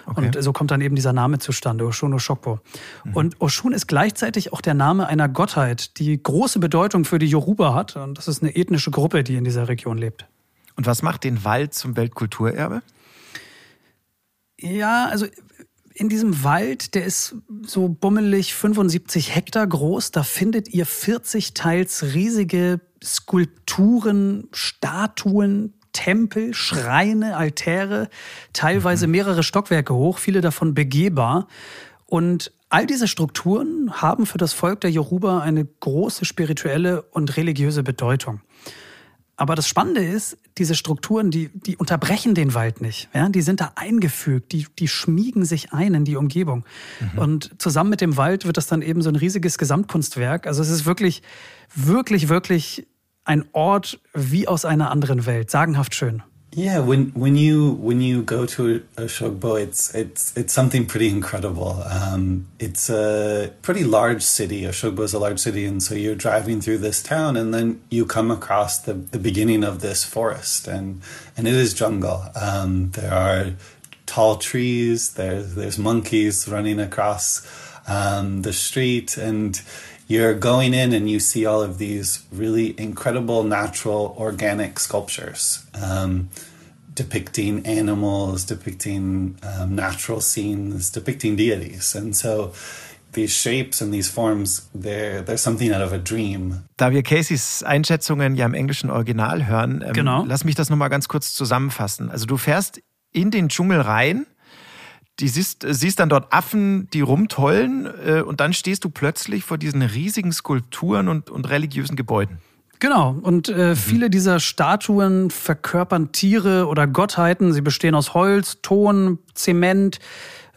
Okay. Und so kommt dann eben dieser Name zustande, Oshun Oshokbo. Mhm. Und Oshun ist gleichzeitig auch der Name einer Gottheit, die große Bedeutung für die Yoruba hat. Und das ist eine ethnische Gruppe, die in dieser Region lebt. Und was macht den Wald zum Weltkulturerbe? Ja, also in diesem Wald, der ist so bummelig 75 Hektar groß, da findet ihr 40 teils riesige Skulpturen, Statuen, Tempel, Schreine, Altäre, teilweise mhm. mehrere Stockwerke hoch, viele davon begehbar. Und all diese Strukturen haben für das Volk der Yoruba eine große spirituelle und religiöse Bedeutung. Aber das Spannende ist, diese Strukturen, die, die unterbrechen den Wald nicht. Ja? Die sind da eingefügt, die, die schmiegen sich ein in die Umgebung. Mhm. Und zusammen mit dem Wald wird das dann eben so ein riesiges Gesamtkunstwerk. Also es ist wirklich, wirklich, wirklich ein Ort wie aus einer anderen Welt. Sagenhaft schön. Yeah, when when you when you go to Oshogbo, it's it's it's something pretty incredible. Um, it's a pretty large city. Oshogbo is a large city, and so you're driving through this town, and then you come across the, the beginning of this forest, and and it is jungle. Um, there are tall trees. There's there's monkeys running across um, the street, and you're going in and you see all of these really incredible natural organic sculptures um, depicting animals, depicting um, natural scenes, depicting deities. And so these shapes and these forms, they're, they're something out of a dream. Da wir Caseys Einschätzungen ja im englischen Original hören, ähm, genau. lass mich das nochmal ganz kurz zusammenfassen. Also du fährst in den Dschungel rein, die siehst, siehst dann dort Affen, die rumtollen äh, und dann stehst du plötzlich vor diesen riesigen Skulpturen und, und religiösen Gebäuden. Genau, und äh, viele dieser Statuen verkörpern Tiere oder Gottheiten. Sie bestehen aus Holz, Ton, Zement,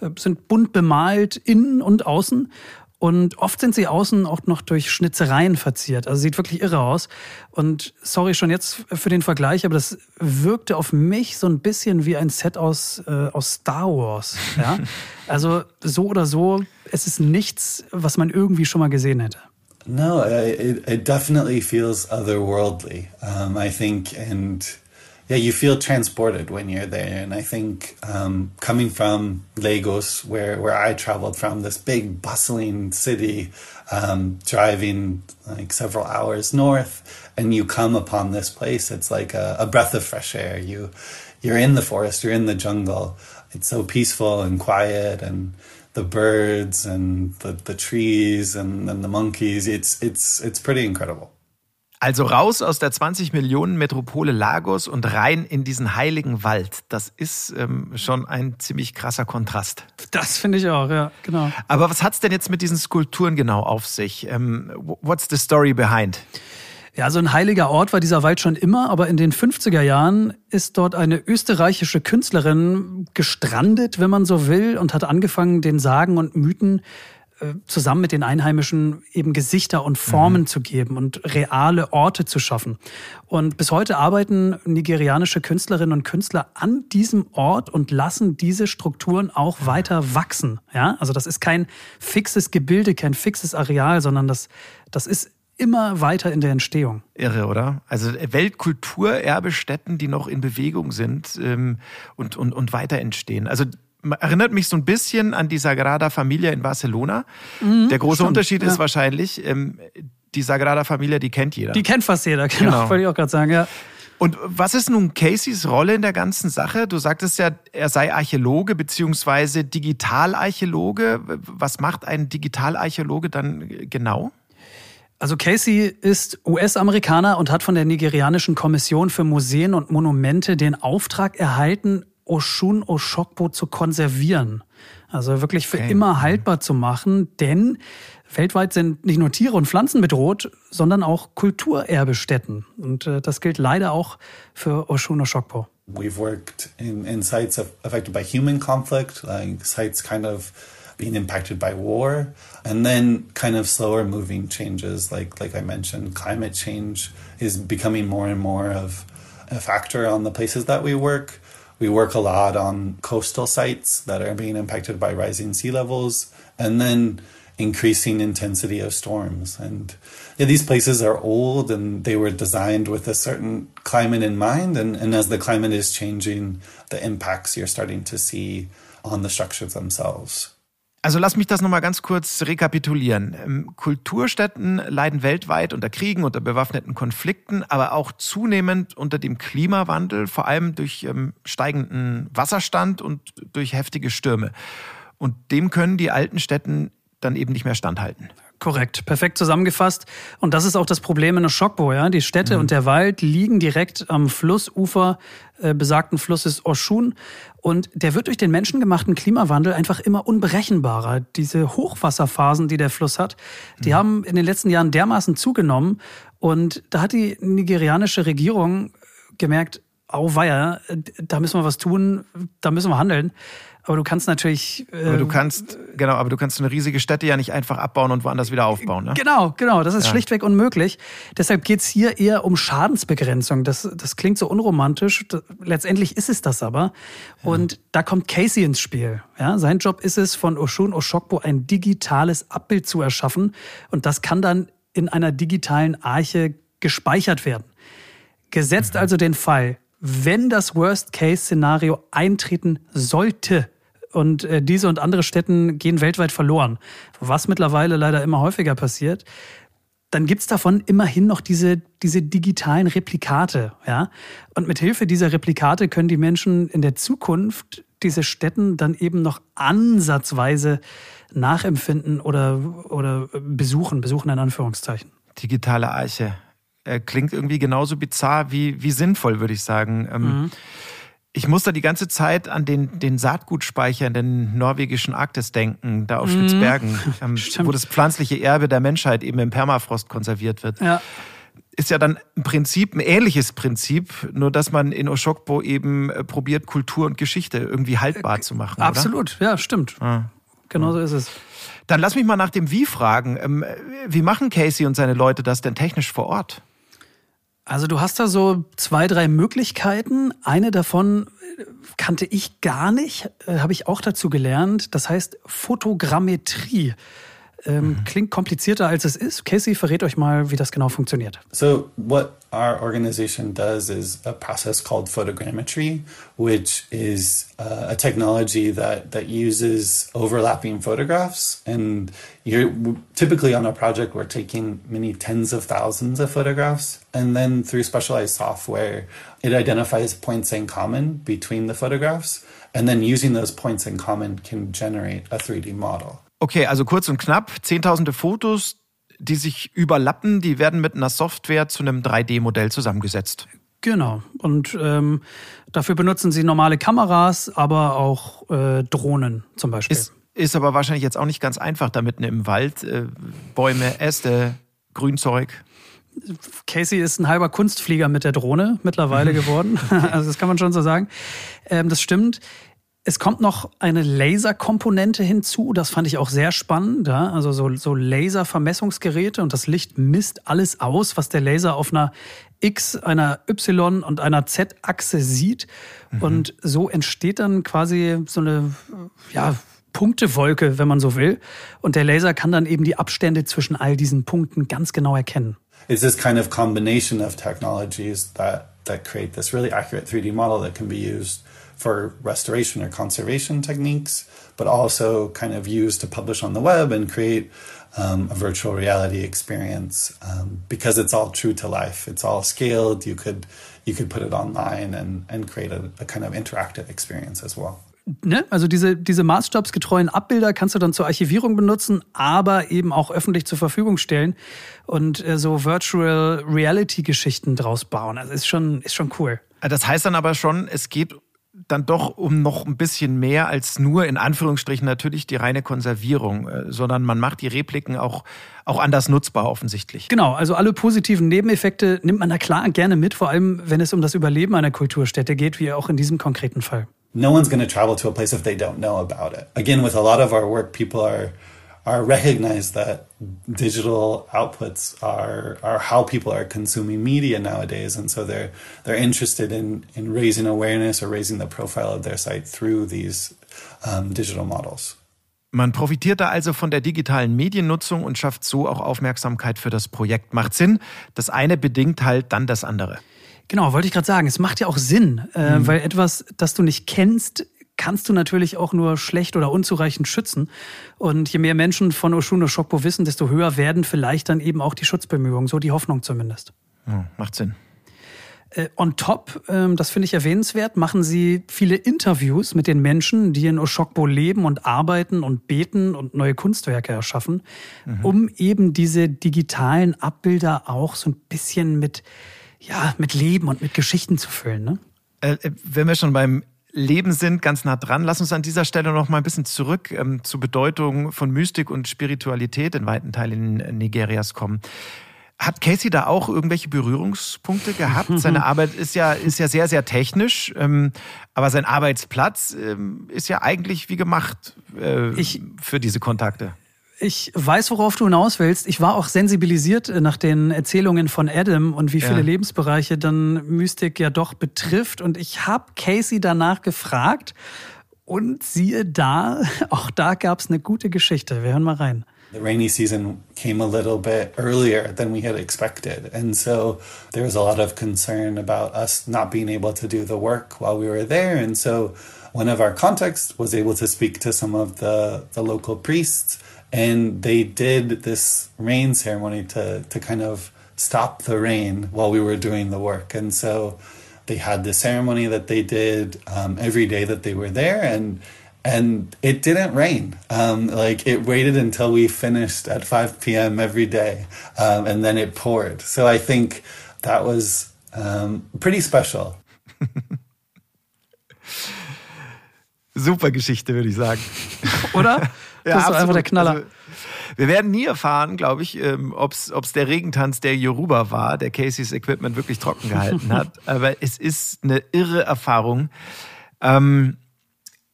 äh, sind bunt bemalt, innen und außen. Und oft sind sie außen auch noch durch Schnitzereien verziert. Also sieht wirklich irre aus. Und sorry schon jetzt für den Vergleich, aber das wirkte auf mich so ein bisschen wie ein Set aus, äh, aus Star Wars. Ja? Also so oder so, es ist nichts, was man irgendwie schon mal gesehen hätte. No, it, it definitely feels otherworldly. Um, I think, and yeah, you feel transported when you're there. And I think um, coming from Lagos, where where I traveled from, this big bustling city, um, driving like several hours north, and you come upon this place. It's like a, a breath of fresh air. You you're in the forest. You're in the jungle. It's so peaceful and quiet and the birds and the, the trees and, and the monkeys. It's, it's, it's pretty incredible. Also raus aus der 20 Millionen Metropole Lagos und rein in diesen heiligen Wald. Das ist ähm, schon ein ziemlich krasser Kontrast. Das finde ich auch, ja, genau. Aber was hat's denn jetzt mit diesen Skulpturen genau auf sich? Ähm, what's the story behind? Ja, so ein heiliger Ort war dieser Wald schon immer, aber in den 50er Jahren ist dort eine österreichische Künstlerin gestrandet, wenn man so will, und hat angefangen, den Sagen und Mythen zusammen mit den Einheimischen eben Gesichter und Formen mhm. zu geben und reale Orte zu schaffen. Und bis heute arbeiten nigerianische Künstlerinnen und Künstler an diesem Ort und lassen diese Strukturen auch weiter wachsen. Ja, also das ist kein fixes Gebilde, kein fixes Areal, sondern das, das ist immer weiter in der Entstehung. Irre, oder? Also Weltkulturerbestätten, die noch in Bewegung sind ähm, und, und, und weiter entstehen. Also erinnert mich so ein bisschen an die Sagrada Familia in Barcelona. Mhm, der große stimmt, Unterschied ja. ist wahrscheinlich, ähm, die Sagrada Familia, die kennt jeder. Die kennt fast jeder, genau, genau. wollte ich auch gerade sagen, ja. Und was ist nun Caseys Rolle in der ganzen Sache? Du sagtest ja, er sei Archäologe beziehungsweise Digitalarchäologe. Was macht ein Digitalarchäologe dann genau? Also Casey ist US-Amerikaner und hat von der nigerianischen Kommission für Museen und Monumente den Auftrag erhalten, Oshun Oshokbo zu konservieren. Also wirklich für okay. immer haltbar zu machen, denn weltweit sind nicht nur Tiere und Pflanzen bedroht, sondern auch Kulturerbestätten. Und äh, das gilt leider auch für Oshun Oshokbo. We've worked in, in sites affected by human conflict, like sites kind of being impacted by war, and then kind of slower moving changes, like like I mentioned, climate change is becoming more and more of a factor on the places that we work. We work a lot on coastal sites that are being impacted by rising sea levels, and then increasing intensity of storms. And yeah, these places are old and they were designed with a certain climate in mind. And, and as the climate is changing, the impacts you're starting to see on the structures themselves. Also lass mich das nochmal ganz kurz rekapitulieren. Ähm, Kulturstätten leiden weltweit unter Kriegen, unter bewaffneten Konflikten, aber auch zunehmend unter dem Klimawandel, vor allem durch ähm, steigenden Wasserstand und durch heftige Stürme. Und dem können die alten Städten dann eben nicht mehr standhalten. Korrekt, perfekt zusammengefasst. Und das ist auch das Problem in Oshokbo. Ja? Die Städte mhm. und der Wald liegen direkt am Flussufer äh, besagten Flusses Oshun. Und der wird durch den menschengemachten Klimawandel einfach immer unberechenbarer. Diese Hochwasserphasen, die der Fluss hat, die mhm. haben in den letzten Jahren dermaßen zugenommen. Und da hat die nigerianische Regierung gemerkt, auweia, da müssen wir was tun, da müssen wir handeln. Aber du kannst natürlich. Äh, aber du kannst, genau, aber du kannst eine riesige Stätte ja nicht einfach abbauen und woanders wieder aufbauen. Ne? Genau, genau. Das ist ja. schlichtweg unmöglich. Deshalb geht's hier eher um Schadensbegrenzung. Das, das klingt so unromantisch. Letztendlich ist es das aber. Ja. Und da kommt Casey ins Spiel. Ja, sein Job ist es, von Oshun Oshokbo ein digitales Abbild zu erschaffen. Und das kann dann in einer digitalen Arche gespeichert werden. Gesetzt mhm. also den Fall, wenn das Worst-Case-Szenario eintreten sollte, und äh, diese und andere Städten gehen weltweit verloren, was mittlerweile leider immer häufiger passiert, dann gibt's davon immerhin noch diese, diese digitalen Replikate. Ja? Und mit Hilfe dieser Replikate können die Menschen in der Zukunft diese Städten dann eben noch ansatzweise nachempfinden oder, oder besuchen, besuchen in Anführungszeichen. Digitale Eiche. Äh, klingt irgendwie genauso bizarr wie, wie sinnvoll, würde ich sagen. Ähm, mhm. Ich muss da die ganze Zeit an den, den Saatgutspeicher in den norwegischen Arktis denken, da auf mhm. Spitzbergen, ähm, wo das pflanzliche Erbe der Menschheit eben im Permafrost konserviert wird. Ja. Ist ja dann im Prinzip ein ähnliches Prinzip, nur dass man in Oshokbo eben äh, probiert, Kultur und Geschichte irgendwie haltbar zu machen. Absolut, oder? ja, stimmt. Ah. Genau so ist es. Dann lass mich mal nach dem Wie fragen. Ähm, wie machen Casey und seine Leute das denn technisch vor Ort? Also du hast da so zwei, drei Möglichkeiten. Eine davon äh, kannte ich gar nicht, äh, habe ich auch dazu gelernt. Das heißt Fotogrammetrie. Ähm, mhm. Klingt komplizierter als es ist. Casey verrät euch mal, wie das genau funktioniert. So, what our organization does is a process called photogrammetry, which is uh, a technology that that uses overlapping photographs. And you're typically on a project, we're taking many tens of thousands of photographs, and then through specialized software, it identifies points in common between the photographs, and then using those points in common can generate a 3D model. Okay, also kurz und knapp, zehntausende Fotos, die sich überlappen, die werden mit einer Software zu einem 3D-Modell zusammengesetzt. Genau. Und ähm, dafür benutzen sie normale Kameras, aber auch äh, Drohnen zum Beispiel. Ist, ist aber wahrscheinlich jetzt auch nicht ganz einfach da mitten im Wald. Äh, Bäume, Äste, Grünzeug. Casey ist ein halber Kunstflieger mit der Drohne mittlerweile geworden. also das kann man schon so sagen. Ähm, das stimmt. Es kommt noch eine Laserkomponente hinzu, das fand ich auch sehr spannend. Ja? Also so, so Laservermessungsgeräte und das Licht misst alles aus, was der Laser auf einer X, einer Y und einer Z-Achse sieht. Mhm. Und so entsteht dann quasi so eine ja, Punktewolke, wenn man so will. Und der Laser kann dann eben die Abstände zwischen all diesen Punkten ganz genau erkennen. It's this kind of combination of technologies that, that create this really accurate 3D model that can be used for restoration or conservation techniques, but also kind of used to publish on the web and create um, a virtual reality experience um, because it's all true to life. It's all scaled. You could you could put it online and and create a, a kind of interactive experience as well. Ne? Also diese, diese maßstabsgetreuen Abbilder kannst du dann zur Archivierung benutzen, aber eben auch öffentlich zur Verfügung stellen und äh, so Virtual Reality Geschichten draus bauen. Also ist schon, ist schon cool. Das heißt dann aber schon, es geht dann doch um noch ein bisschen mehr als nur in Anführungsstrichen natürlich die reine Konservierung, äh, sondern man macht die Repliken auch, auch anders nutzbar offensichtlich. Genau, also alle positiven Nebeneffekte nimmt man da klar gerne mit, vor allem wenn es um das Überleben einer Kulturstätte geht, wie auch in diesem konkreten Fall. No one's going to travel to a place if they don't know about it. Again, with a lot of our work, people are are recognize that digital outputs are are how people are consuming media nowadays and so they're they're interested in in raising awareness or raising the profile of their site through these um, digital models. Man profitiert da also von der digitalen Mediennutzung und schafft so auch Aufmerksamkeit für das Projekt. Macht Sinn. Das eine bedingt halt dann das andere. Genau, wollte ich gerade sagen. Es macht ja auch Sinn, äh, mhm. weil etwas, das du nicht kennst, kannst du natürlich auch nur schlecht oder unzureichend schützen. Und je mehr Menschen von Oshuno Shokpo wissen, desto höher werden vielleicht dann eben auch die Schutzbemühungen. So die Hoffnung zumindest. Ja, macht Sinn. Äh, on top, ähm, das finde ich erwähnenswert, machen sie viele Interviews mit den Menschen, die in Oshokbo leben und arbeiten und beten und neue Kunstwerke erschaffen, mhm. um eben diese digitalen Abbilder auch so ein bisschen mit, ja, mit Leben und mit Geschichten zu füllen. Ne? Äh, äh wenn wir schon beim Leben sind, ganz nah dran. Lass uns an dieser Stelle noch mal ein bisschen zurück ähm, zur Bedeutung von Mystik und Spiritualität in weiten Teilen Nigerias kommen. Hat Casey da auch irgendwelche Berührungspunkte gehabt? Seine Arbeit ist ja, ist ja sehr, sehr technisch, ähm, aber sein Arbeitsplatz ähm, ist ja eigentlich wie gemacht äh, ich, für diese Kontakte. Ich weiß, worauf du hinaus willst. Ich war auch sensibilisiert äh, nach den Erzählungen von Adam und wie viele ja. Lebensbereiche dann Mystik ja doch betrifft. Und ich habe Casey danach gefragt und siehe da, auch da gab es eine gute Geschichte. Wir hören mal rein. the rainy season came a little bit earlier than we had expected. And so there was a lot of concern about us not being able to do the work while we were there. And so one of our contacts was able to speak to some of the, the local priests, and they did this rain ceremony to, to kind of stop the rain while we were doing the work. And so they had the ceremony that they did um, every day that they were there. And and it didn't rain. Um, like it waited until we finished at 5 p.m. every day, um, and then it poured. So I think that was um, pretty special. Super Geschichte, würde ich sagen. Oder? Das ja, ist einfach der Knaller. Also, wir werden nie erfahren, glaube ich, ähm, ob es der Regentanz der Yoruba war, der Caseys Equipment wirklich trocken gehalten hat. Aber es ist eine irre Erfahrung. Ähm,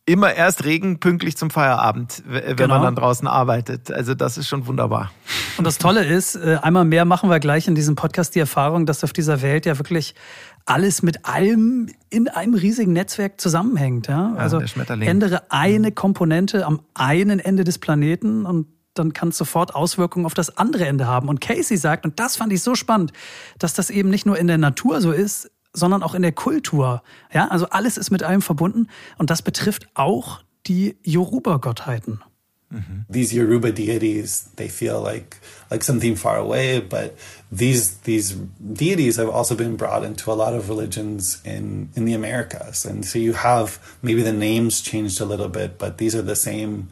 immer erst Regen pünktlich zum Feierabend, wenn genau. man dann draußen arbeitet. Also das ist schon wunderbar. Und das Tolle ist, äh, einmal mehr machen wir gleich in diesem Podcast die Erfahrung, dass auf dieser Welt ja wirklich alles mit allem in einem riesigen Netzwerk zusammenhängt. Ja? Also ändere eine Komponente am einen Ende des Planeten und dann kann es sofort Auswirkungen auf das andere Ende haben. Und Casey sagt, und das fand ich so spannend, dass das eben nicht nur in der Natur so ist, sondern auch in der Kultur. Ja, also alles ist mit allem verbunden und das betrifft auch die Yoruba-Gottheiten. Mm-hmm. These Yoruba deities, they feel like like something far away, but these these deities have also been brought into a lot of religions in in the Americas, and so you have maybe the names changed a little bit, but these are the same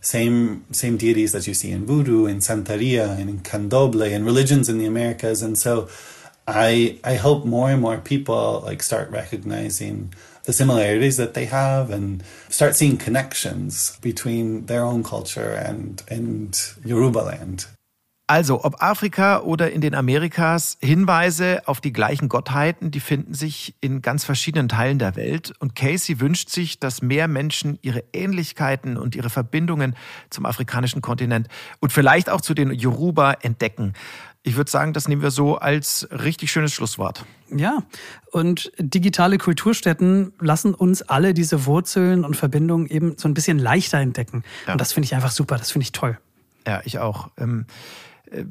same same deities that you see in voodoo, in Santeria, and in Candomblé, and religions in the Americas, and so I I hope more and more people like start recognizing the similarities that they have and start seeing connections between their own culture and and Yoruba land. Also, ob Afrika oder in den Amerikas, Hinweise auf die gleichen Gottheiten, die finden sich in ganz verschiedenen Teilen der Welt. Und Casey wünscht sich, dass mehr Menschen ihre Ähnlichkeiten und ihre Verbindungen zum afrikanischen Kontinent und vielleicht auch zu den Yoruba entdecken. Ich würde sagen, das nehmen wir so als richtig schönes Schlusswort. Ja, und digitale Kulturstätten lassen uns alle diese Wurzeln und Verbindungen eben so ein bisschen leichter entdecken. Ja. Und das finde ich einfach super, das finde ich toll. Ja, ich auch. Ähm, äh,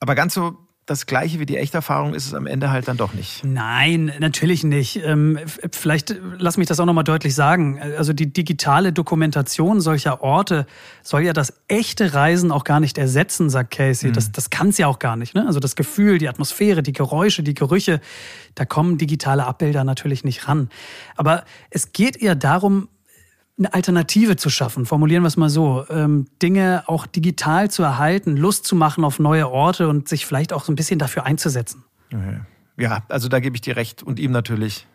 aber ganz so das gleiche wie die echte Erfahrung ist es am Ende halt dann doch nicht. Nein, natürlich nicht. Ähm, vielleicht lass mich das auch nochmal deutlich sagen. Also die digitale Dokumentation solcher Orte soll ja das echte Reisen auch gar nicht ersetzen, sagt Casey. Mhm. Das, das kann es ja auch gar nicht. Ne? Also das Gefühl, die Atmosphäre, die Geräusche, die Gerüche, da kommen digitale Abbilder natürlich nicht ran. Aber es geht eher darum, eine Alternative zu schaffen, formulieren wir es mal so, ähm, Dinge auch digital zu erhalten, Lust zu machen auf neue Orte und sich vielleicht auch so ein bisschen dafür einzusetzen. Ja, also da gebe ich dir recht und ihm natürlich.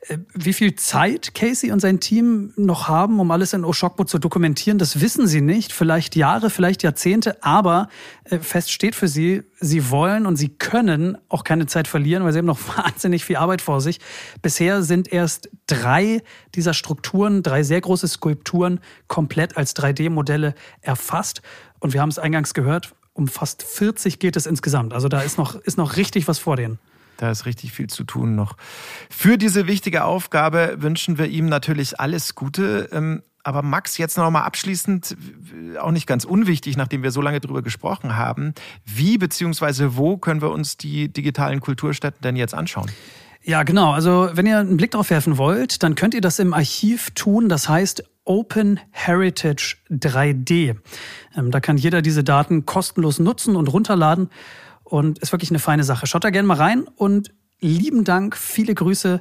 Äh, wie viel Zeit Casey und sein Team noch haben, um alles in Oshokbo zu dokumentieren, das wissen sie nicht. Vielleicht Jahre, vielleicht Jahrzehnte, aber äh, fest steht für sie, sie wollen und sie können auch keine Zeit verlieren, weil sie haben noch wahnsinnig viel Arbeit vor sich. Bisher sind erst drei dieser Strukturen, drei sehr große Skulpturen, komplett als 3D-Modelle erfasst. Und wir haben es eingangs gehört, um fast 40 geht es insgesamt. Also da ist noch, ist noch richtig was vor denen. Da ist richtig viel zu tun noch. Für diese wichtige Aufgabe wünschen wir ihm natürlich alles Gute. Ähm, aber Max, jetzt noch mal abschließend, auch nicht ganz unwichtig, nachdem wir so lange drüber gesprochen haben, wie bzw. wo können wir uns die digitalen Kulturstätten denn jetzt anschauen? Ja, genau. Also wenn ihr einen Blick drauf werfen wollt, dann könnt ihr das im Archiv tun. Das heißt Open Heritage 3D. Ähm, da kann jeder diese Daten kostenlos nutzen und runterladen und ist wirklich eine feine Sache. Schaut da gerne mal rein und lieben Dank, viele Grüße.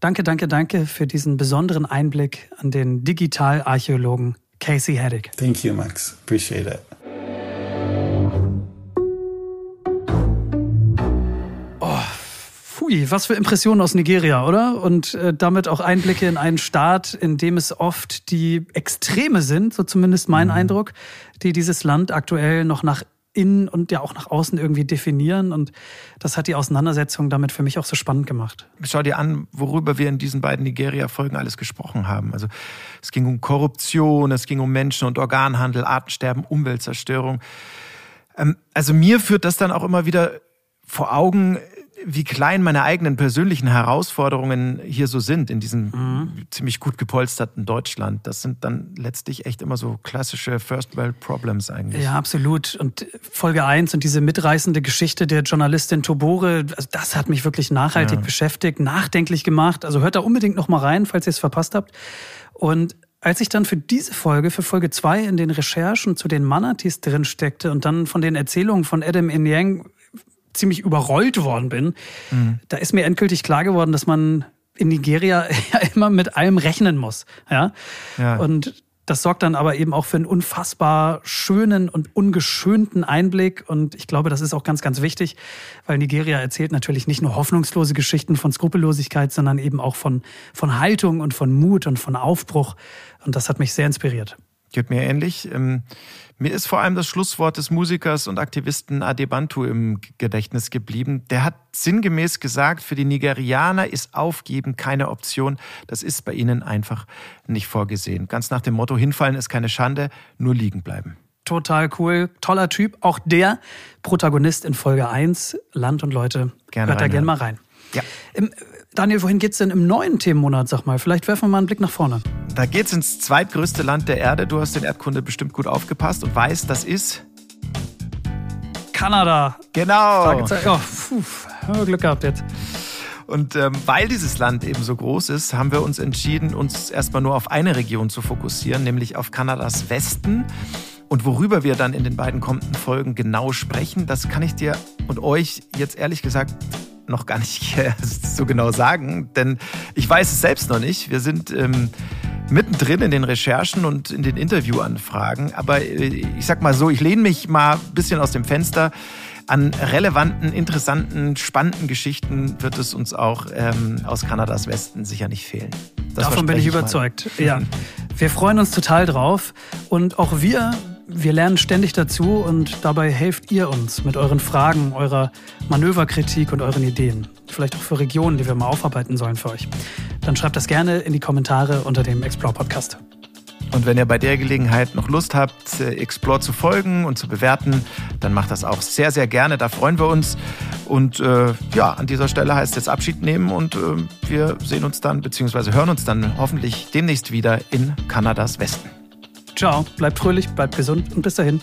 Danke, danke, danke für diesen besonderen Einblick an den Digitalarchäologen Casey Haddock. Thank you, Max. Appreciate it. Oh, pfui, was für Impressionen aus Nigeria, oder? Und äh, damit auch Einblicke in einen Staat, in dem es oft die Extreme sind, so zumindest mein mhm. Eindruck, die dieses Land aktuell noch nach innen und ja auch nach außen irgendwie definieren. Und das hat die Auseinandersetzung damit für mich auch so spannend gemacht. Schau dir an, worüber wir in diesen beiden Nigeria-Folgen alles gesprochen haben. Also es ging um Korruption, es ging um Menschen- und Organhandel, Artensterben, Umweltzerstörung. Ähm, also mir führt das dann auch immer wieder vor Augen, wie klein meine eigenen persönlichen Herausforderungen hier so sind in diesem mhm. ziemlich gut gepolsterten Deutschland. Das sind dann letztlich echt immer so klassische First World Problems eigentlich. Ja, absolut. Und Folge 1 und diese mitreißende Geschichte der Journalistin Tobore, also das hat mich wirklich nachhaltig ja. beschäftigt, nachdenklich gemacht. Also hört da unbedingt noch mal rein, falls ihr es verpasst habt. Und als ich dann für diese Folge, für Folge 2 in den Recherchen zu den Manatis drin steckte und dann von den Erzählungen von Adam Inyang ziemlich überrollt worden bin, mhm. da ist mir endgültig klar geworden, dass man in Nigeria ja immer mit allem rechnen muss. Ja? ja. Und das sorgt dann aber eben auch für einen unfassbar schönen und ungeschönten Einblick. Und ich glaube, das ist auch ganz, ganz wichtig, weil Nigeria erzählt natürlich nicht nur hoffnungslose Geschichten von Skrupellosigkeit, sondern eben auch von, von Haltung und von Mut und von Aufbruch. Und das hat mich sehr inspiriert. Geht mir ähnlich. Ähm, mir ist vor allem das Schlusswort des Musikers und Aktivisten Adebantu im Gedächtnis geblieben. Der hat sinngemäß gesagt, für die Nigerianer ist Aufgeben keine Option. Das ist bei ihnen einfach nicht vorgesehen. Ganz nach dem Motto, hinfallen ist keine Schande, nur liegen bleiben. Total cool, toller Typ. Auch der Protagonist in Folge 1, Land und Leute. Gerne Hört da gerne mal rein. Ja. Daniel, wohin geht's denn im neuen Themenmonat, sag mal? Vielleicht werfen wir mal einen Blick nach vorne. Da geht's ins zweitgrößte Land der Erde. Du hast den Erdkunde bestimmt gut aufgepasst und weißt, das ist Kanada. Genau. Oh, puh, Glück gehabt jetzt. Und ähm, weil dieses Land eben so groß ist, haben wir uns entschieden, uns erstmal nur auf eine Region zu fokussieren, nämlich auf Kanadas Westen. Und worüber wir dann in den beiden kommenden Folgen genau sprechen, das kann ich dir und euch jetzt ehrlich gesagt noch gar nicht so genau sagen, denn ich weiß es selbst noch nicht. Wir sind ähm, mittendrin in den Recherchen und in den Interviewanfragen. Aber äh, ich sag mal so, ich lehne mich mal ein bisschen aus dem Fenster. An relevanten, interessanten, spannenden Geschichten wird es uns auch ähm, aus Kanadas Westen sicher nicht fehlen. Das Davon bin ich überzeugt. Mal. Ja. Wir freuen uns total drauf. Und auch wir wir lernen ständig dazu und dabei helft ihr uns mit euren Fragen, eurer Manöverkritik und euren Ideen. Vielleicht auch für Regionen, die wir mal aufarbeiten sollen für euch. Dann schreibt das gerne in die Kommentare unter dem Explore Podcast. Und wenn ihr bei der Gelegenheit noch Lust habt, äh, Explore zu folgen und zu bewerten, dann macht das auch sehr, sehr gerne. Da freuen wir uns. Und äh, ja, an dieser Stelle heißt es Abschied nehmen und äh, wir sehen uns dann, beziehungsweise hören uns dann hoffentlich demnächst wieder in Kanadas Westen. Ciao, bleibt fröhlich, bleibt gesund und bis dahin.